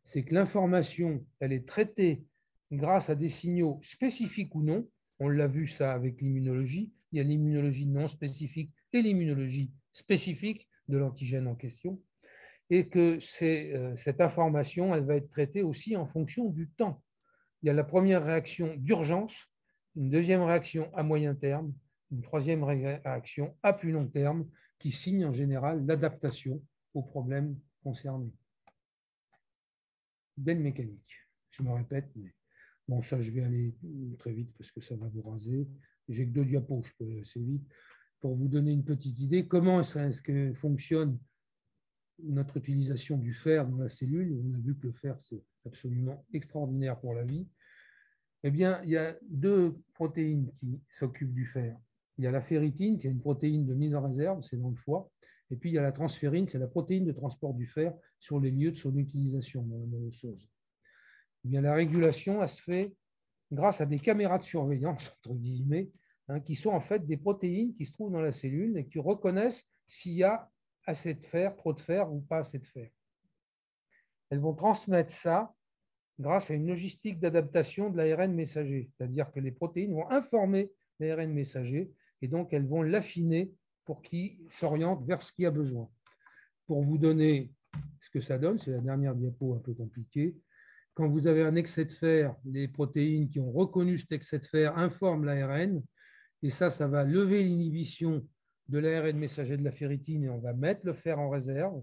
c'est que l'information, elle est traitée grâce à des signaux spécifiques ou non. On l'a vu ça avec l'immunologie. Il y a l'immunologie non spécifique et l'immunologie spécifique de l'antigène en question. Et que euh, cette information, elle va être traitée aussi en fonction du temps. Il y a la première réaction d'urgence, une deuxième réaction à moyen terme, une troisième réaction à plus long terme, qui signe en général l'adaptation aux problèmes concernés. Belle mécanique, je me répète, mais Bon, ça, je vais aller très vite parce que ça va vous raser. J'ai que deux diapos, je peux aller assez vite. Pour vous donner une petite idée, comment est-ce que fonctionne notre utilisation du fer dans la cellule? On a vu que le fer, c'est absolument extraordinaire pour la vie. Eh bien, il y a deux protéines qui s'occupent du fer. Il y a la ferritine, qui est une protéine de mise en réserve, c'est dans le foie. Et puis, il y a la transférine, c'est la protéine de transport du fer sur les lieux de son utilisation dans la. Eh bien, la régulation, se fait grâce à des caméras de surveillance, entre guillemets, hein, qui sont en fait des protéines qui se trouvent dans la cellule et qui reconnaissent s'il y a assez de fer, trop de fer ou pas assez de fer. Elles vont transmettre ça grâce à une logistique d'adaptation de l'ARN messager, c'est-à-dire que les protéines vont informer l'ARN messager et donc elles vont l'affiner pour qu'il s'oriente vers ce qu'il a besoin. Pour vous donner ce que ça donne, c'est la dernière diapo un peu compliquée. Quand vous avez un excès de fer, les protéines qui ont reconnu cet excès de fer informent l'ARN, et ça, ça va lever l'inhibition de l'ARN messager de la ferritine et on va mettre le fer en réserve.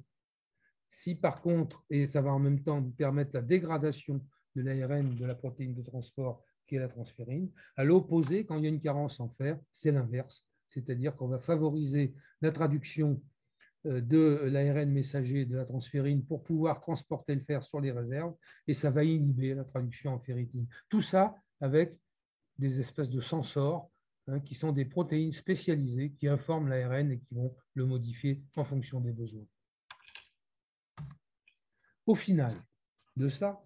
Si par contre, et ça va en même temps permettre la dégradation de l'ARN de la protéine de transport qui est la transférine, à l'opposé, quand il y a une carence en fer, c'est l'inverse c'est-à-dire qu'on va favoriser la traduction de l'ARN messager de la transférine pour pouvoir transporter le fer sur les réserves, et ça va inhiber la traduction en ferritine. Tout ça avec des espèces de sensors hein, qui sont des protéines spécialisées qui informent l'ARN et qui vont le modifier en fonction des besoins. Au final de ça,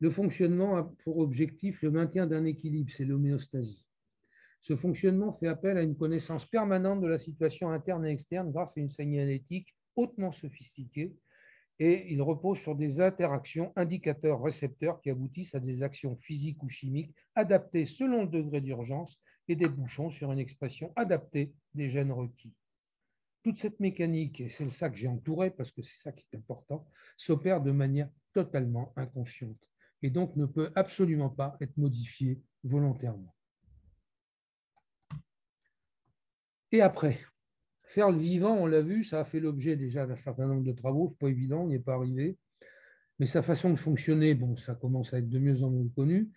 le fonctionnement a pour objectif le maintien d'un équilibre, c'est l'homéostasie. Ce fonctionnement fait appel à une connaissance permanente de la situation interne et externe grâce à une signalétique hautement sophistiquée et il repose sur des interactions indicateurs-récepteurs qui aboutissent à des actions physiques ou chimiques adaptées selon le degré d'urgence et des bouchons sur une expression adaptée des gènes requis. Toute cette mécanique, et c'est ça que j'ai entouré parce que c'est ça qui est important, s'opère de manière totalement inconsciente et donc ne peut absolument pas être modifiée volontairement. Et après, faire le vivant, on l'a vu, ça a fait l'objet déjà d'un certain nombre de travaux, n'est pas évident, on n'y est pas arrivé. Mais sa façon de fonctionner, bon, ça commence à être de mieux en mieux connu.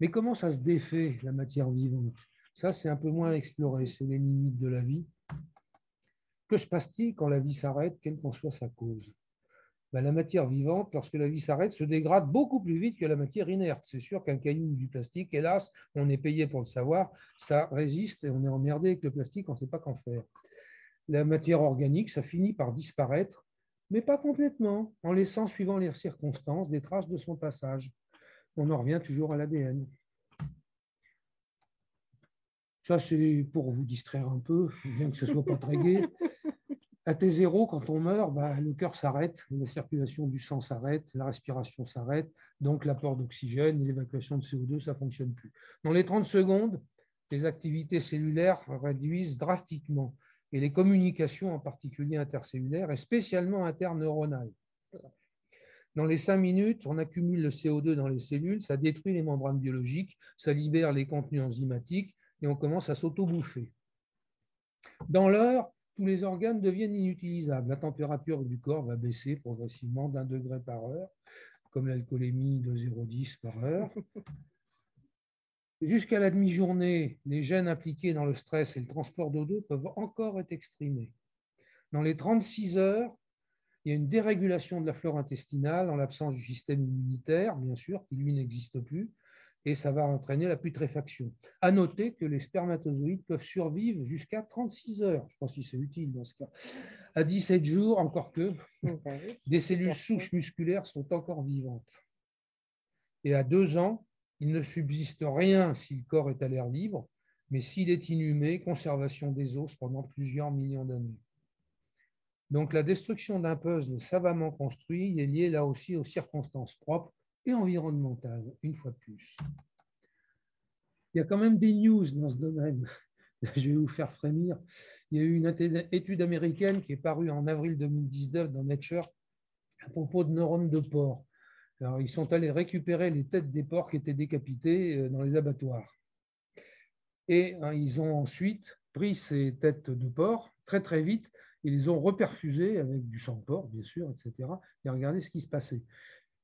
Mais comment ça se défait, la matière vivante? Ça, c'est un peu moins exploré, c'est les limites de la vie. Que se passe-t-il quand la vie s'arrête, quelle qu'en soit sa cause? Ben, la matière vivante, lorsque la vie s'arrête, se dégrade beaucoup plus vite que la matière inerte. C'est sûr qu'un caillou ou du plastique, hélas, on est payé pour le savoir, ça résiste et on est emmerdé avec le plastique, on ne sait pas qu'en faire. La matière organique, ça finit par disparaître, mais pas complètement, en laissant, suivant les circonstances, des traces de son passage. On en revient toujours à l'ADN. Ça, c'est pour vous distraire un peu, bien que ce ne soit pas très gai. À T0, quand on meurt, bah, le cœur s'arrête, la circulation du sang s'arrête, la respiration s'arrête, donc l'apport d'oxygène et l'évacuation de CO2, ça ne fonctionne plus. Dans les 30 secondes, les activités cellulaires réduisent drastiquement et les communications, en particulier intercellulaires et spécialement interneuronales. Dans les 5 minutes, on accumule le CO2 dans les cellules, ça détruit les membranes biologiques, ça libère les contenus enzymatiques et on commence à s'auto-bouffer. Dans l'heure, tous les organes deviennent inutilisables. La température du corps va baisser progressivement d'un degré par heure, comme l'alcoolémie de 0,10 par heure. Jusqu'à la demi-journée, les gènes impliqués dans le stress et le transport d'eau peuvent encore être exprimés. Dans les 36 heures, il y a une dérégulation de la flore intestinale en l'absence du système immunitaire, bien sûr, qui lui n'existe plus, et ça va entraîner la putréfaction. À noter que les spermatozoïdes peuvent survivre jusqu'à 36 heures. Je pense que c'est utile dans ce cas. À 17 jours, encore que, des cellules souches musculaires sont encore vivantes. Et à deux ans, il ne subsiste rien si le corps est à l'air libre, mais s'il est inhumé, conservation des os pendant plusieurs millions d'années. Donc la destruction d'un puzzle savamment construit est liée là aussi aux circonstances propres et environnementale, une fois de plus. Il y a quand même des news dans ce domaine. Je vais vous faire frémir. Il y a eu une étude américaine qui est parue en avril 2019 dans Nature à propos de neurones de porc. Alors, ils sont allés récupérer les têtes des porcs qui étaient décapités euh, dans les abattoirs. Et hein, ils ont ensuite pris ces têtes de porc très très vite et les ont reperfusées avec du sang de porc, bien sûr, etc. Et regardez ce qui se passait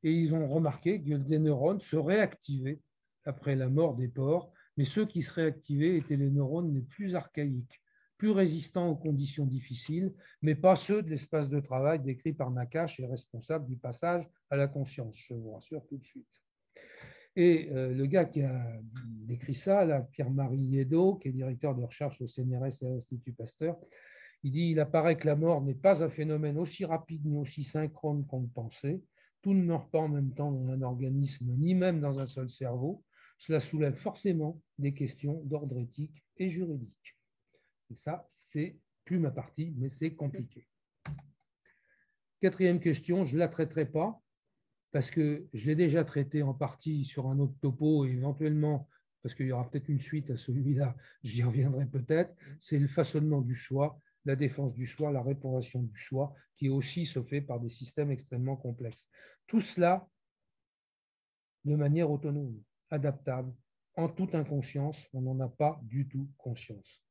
et ils ont remarqué que des neurones se réactivaient après la mort des porcs, mais ceux qui seraient activés étaient les neurones les plus archaïques, plus résistants aux conditions difficiles, mais pas ceux de l'espace de travail décrit par Nakache et responsable du passage à la conscience, je vous rassure tout de suite. Et euh, le gars qui a décrit ça, Pierre-Marie Yedo, qui est directeur de recherche au CNRS et à l'Institut Pasteur, il dit il apparaît que la mort n'est pas un phénomène aussi rapide ni aussi synchrone qu'on le pensait. Tout ne meurt pas en même temps dans un organisme, ni même dans un seul cerveau. Cela soulève forcément des questions d'ordre éthique et juridique. Et ça, c'est plus ma partie, mais c'est compliqué. Quatrième question, je ne la traiterai pas parce que je l'ai déjà traité en partie sur un autre topo et éventuellement, parce qu'il y aura peut-être une suite à celui-là, j'y reviendrai peut-être, c'est le façonnement du choix la défense du choix, la réparation du choix, qui aussi se fait par des systèmes extrêmement complexes. Tout cela de manière autonome, adaptable, en toute inconscience, on n'en a pas du tout conscience.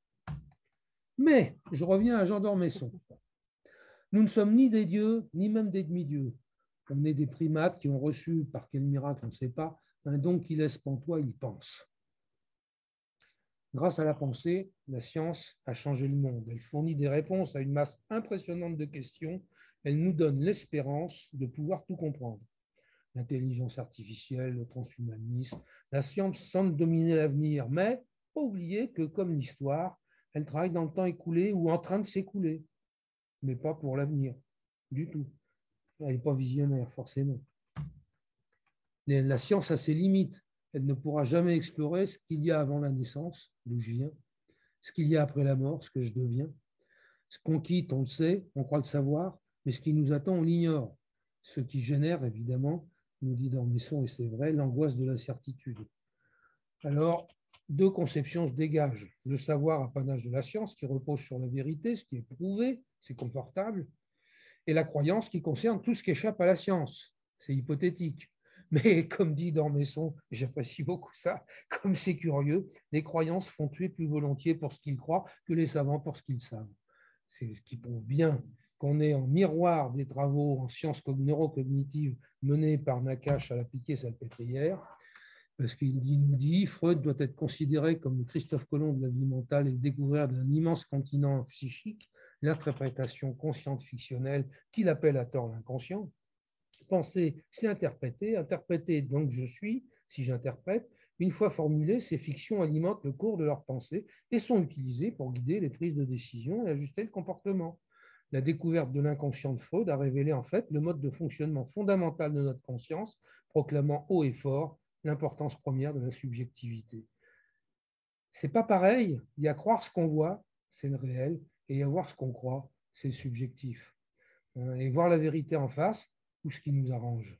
Mais, je reviens à Jean d'Ormesson. Nous ne sommes ni des dieux, ni même des demi-dieux. On est des primates qui ont reçu, par quel miracle, on ne sait pas, un don qui laisse pantois, ils pensent. Grâce à la pensée, la science a changé le monde. Elle fournit des réponses à une masse impressionnante de questions. Elle nous donne l'espérance de pouvoir tout comprendre. L'intelligence artificielle, le transhumanisme, la science semble dominer l'avenir, mais pas oublier que, comme l'histoire, elle travaille dans le temps écoulé ou en train de s'écouler, mais pas pour l'avenir, du tout. Elle n'est pas visionnaire, forcément. La science a ses limites elle ne pourra jamais explorer ce qu'il y a avant la naissance, d'où je viens, ce qu'il y a après la mort, ce que je deviens. Ce qu'on quitte, on le sait, on croit le savoir, mais ce qui nous attend, on l'ignore. Ce qui génère, évidemment, nous dit Dormesson, et c'est vrai, l'angoisse de l'incertitude. Alors, deux conceptions se dégagent. Le savoir apanage de la science, qui repose sur la vérité, ce qui est prouvé, c'est confortable, et la croyance qui concerne tout ce qui échappe à la science, c'est hypothétique. Mais comme dit Dormesson, j'apprécie beaucoup ça, comme c'est curieux, les croyances font tuer plus volontiers pour ce qu'ils croient que les savants pour ce qu'ils savent. C'est ce qui prouve bien qu'on est en miroir des travaux en sciences neurocognitives menés par Nakache à la Piquet-Salpêtrière, parce qu'il nous dit Freud doit être considéré comme le Christophe Colomb de la vie mentale et le découvrir d'un immense continent psychique, l'interprétation consciente fictionnelle qu'il appelle à tort l'inconscient penser, c'est interpréter. Interpréter, donc je suis, si j'interprète. Une fois formulées, ces fictions alimentent le cours de leur pensée et sont utilisées pour guider les prises de décision et ajuster le comportement. La découverte de l'inconscient de Freud a révélé en fait le mode de fonctionnement fondamental de notre conscience, proclamant haut et fort l'importance première de la subjectivité. C'est pas pareil. Il y a croire ce qu'on voit, c'est le réel, et y a voir ce qu'on croit, c'est subjectif. Et voir la vérité en face, ou ce qui nous arrange.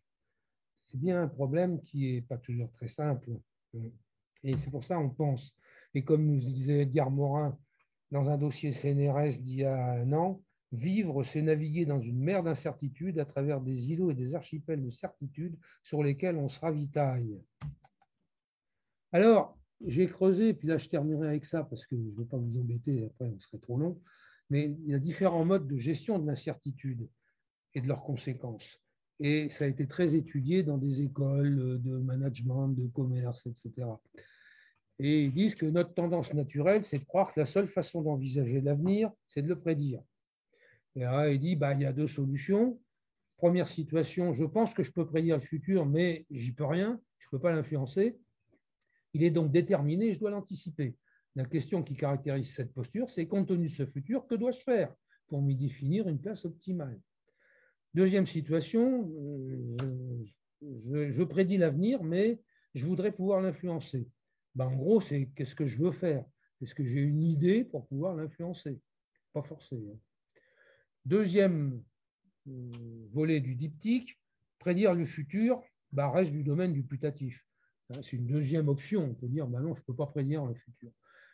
C'est bien un problème qui n'est pas toujours très simple. Et c'est pour ça qu'on pense. Et comme nous disait Edgar Morin dans un dossier CNRS d'il y a un an, vivre, c'est naviguer dans une mer d'incertitude à travers des îlots et des archipels de certitude sur lesquels on se ravitaille. Alors, j'ai creusé, puis là je terminerai avec ça parce que je ne veux pas vous embêter, après on serait trop long, mais il y a différents modes de gestion de l'incertitude et de leurs conséquences et ça a été très étudié dans des écoles de management, de commerce, etc. Et ils disent que notre tendance naturelle, c'est de croire que la seule façon d'envisager l'avenir, c'est de le prédire. Et là, il dit, bah, il y a deux solutions. Première situation, je pense que je peux prédire le futur, mais j'y peux rien, je ne peux pas l'influencer. Il est donc déterminé, je dois l'anticiper. La question qui caractérise cette posture, c'est compte tenu de ce futur, que dois-je faire pour m'y définir une place optimale? Deuxième situation, euh, je, prédis l'avenir, mais je voudrais pouvoir l'influencer. Ben, en gros, c'est qu'est-ce que je veux faire? Est-ce que j'ai une idée pour pouvoir l'influencer? Pas forcément. Deuxième euh, volet du diptyque, prédire le futur ben, reste du domaine du putatif. Hein, c'est une deuxième option. On peut dire, ben non, je ne peux pas prédire le futur.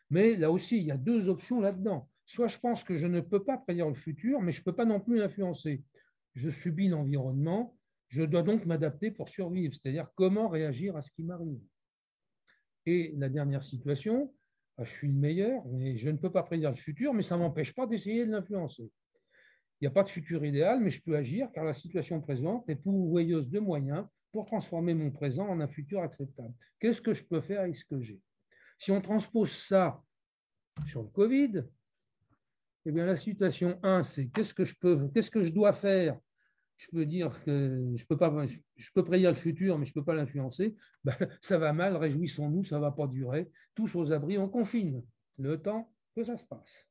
Mais là aussi, il y a deux options là-dedans. Soit je pense que je ne peux pas prédire le futur, mais je ne peux pas non plus l'influencer je subis l'environnement, je dois donc m'adapter pour survivre, c'est-à-dire comment réagir à ce qui m'arrive. Et la dernière situation, bah, je suis le meilleur, mais je ne peux pas prédire le futur, mais ça ne m'empêche pas d'essayer de l'influencer. Il n'y a pas de futur idéal, mais je peux agir car la situation présente est pourvoyeuse de moyens pour transformer mon présent en un futur acceptable. Qu'est-ce que je peux faire avec ce que j'ai? Si on transpose ça sur le Covid, eh bien, la situation 1, c'est qu'est-ce que qu'est-ce que je dois faire je peux dire que je peux, pas, je peux prédire le futur, mais je peux pas l'influencer, ben, ça va mal, réjouissons-nous, ça va pas durer. Tous aux abris, on confine le temps que ça se passe.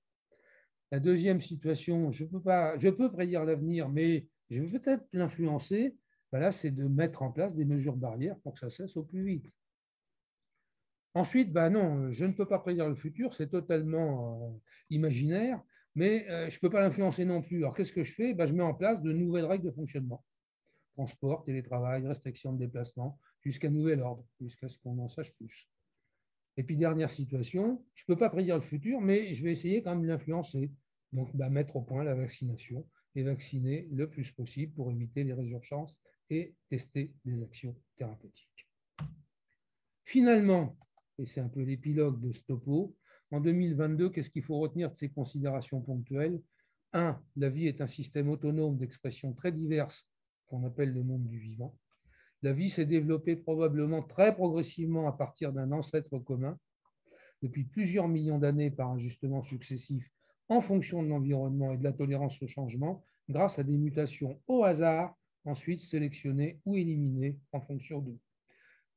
La deuxième situation, je peux, pas, je peux prédire l'avenir, mais je vais peut-être l'influencer. Ben c'est de mettre en place des mesures barrières pour que ça cesse au plus vite. Ensuite, ben non, je ne peux pas prédire le futur, c'est totalement euh, imaginaire mais euh, je ne peux pas l'influencer non plus. Alors qu'est-ce que je fais? Ben, Je mets en place de nouvelles règles de fonctionnement. Transport, télétravail, restriction de déplacement, jusqu'à nouvel ordre, jusqu'à ce qu'on en sache plus. Et puis dernière situation, je ne peux pas prédire le futur, mais je vais essayer quand même de l'influencer. Donc ben, mettre au point la vaccination et vacciner le plus possible pour éviter les résurgences et tester des actions thérapeutiques. Finalement, et c'est un peu l'épilogue de Stopo, en 2022, qu'est-ce qu'il faut retenir de ces considérations ponctuelles? Un, la vie est un système autonome d'expressions très diverses qu'on appelle le monde du vivant. La vie s'est développée probablement très progressivement à partir d'un ancêtre commun, depuis plusieurs millions d'années par ajustements successifs en fonction de l'environnement et de la tolérance au changement, grâce à des mutations au hasard, ensuite sélectionnées ou éliminées en fonction d'eux.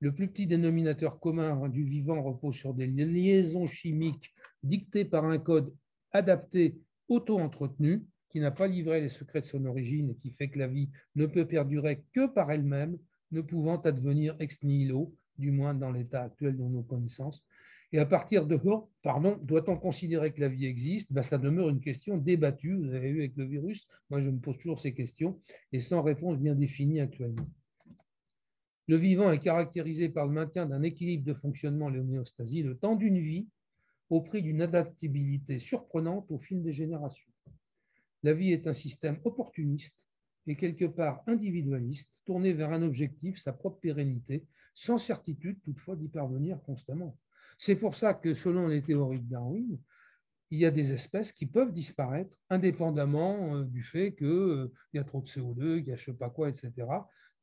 Le plus petit dénominateur commun du vivant repose sur des liaisons chimiques dictées par un code adapté, auto-entretenu, qui n'a pas livré les secrets de son origine et qui fait que la vie ne peut perdurer que par elle-même, ne pouvant advenir ex nihilo, du moins dans l'état actuel de nos connaissances. Et à partir de là, pardon, doit-on considérer que la vie existe? Ben, Ça demeure une question débattue, vous avez vu avec le virus, moi je me pose toujours ces questions, et sans réponse bien définie actuellement. Le vivant est caractérisé par le maintien d'un équilibre de fonctionnement, l'homéostasie, le temps d'une vie, au prix d'une adaptabilité surprenante au fil des générations. La vie est un système opportuniste et quelque part individualiste, tourné vers un objectif, sa propre pérennité, sans certitude toutefois d'y parvenir constamment. C'est pour ça que selon les théories de Darwin, il y a des espèces qui peuvent disparaître indépendamment euh, du fait qu'il euh, y a trop de CO2, qu'il y a je ne sais pas quoi, etc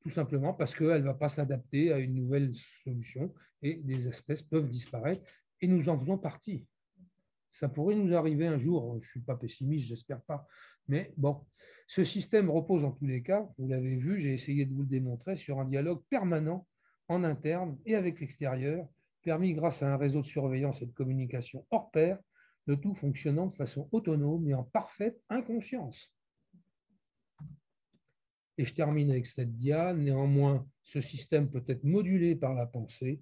tout simplement parce qu'elle ne va pas s'adapter à une nouvelle solution et des espèces peuvent disparaître et nous en faisons partie. Ça pourrait nous arriver un jour, je ne suis pas pessimiste, j'espère pas, mais bon, ce système repose en tous les cas, vous l'avez vu, j'ai essayé de vous le démontrer, sur un dialogue permanent en interne et avec l'extérieur, permis grâce à un réseau de surveillance et de communication hors pair, le tout fonctionnant de façon autonome et en parfaite inconscience. Et je termine avec cette dia. Néanmoins, ce système peut être modulé par la pensée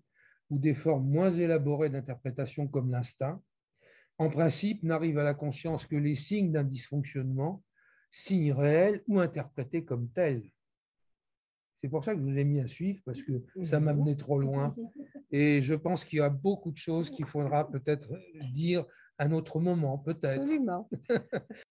ou des formes moins élaborées d'interprétation comme l'instinct. En principe, n'arrivent à la conscience que les signes d'un dysfonctionnement, signes réels ou interprétés comme tels. C'est pour ça que je vous ai mis à suivre, parce que ça m'a mené trop loin. Et je pense qu'il y a beaucoup de choses qu'il faudra peut-être dire à un autre moment, peut-être.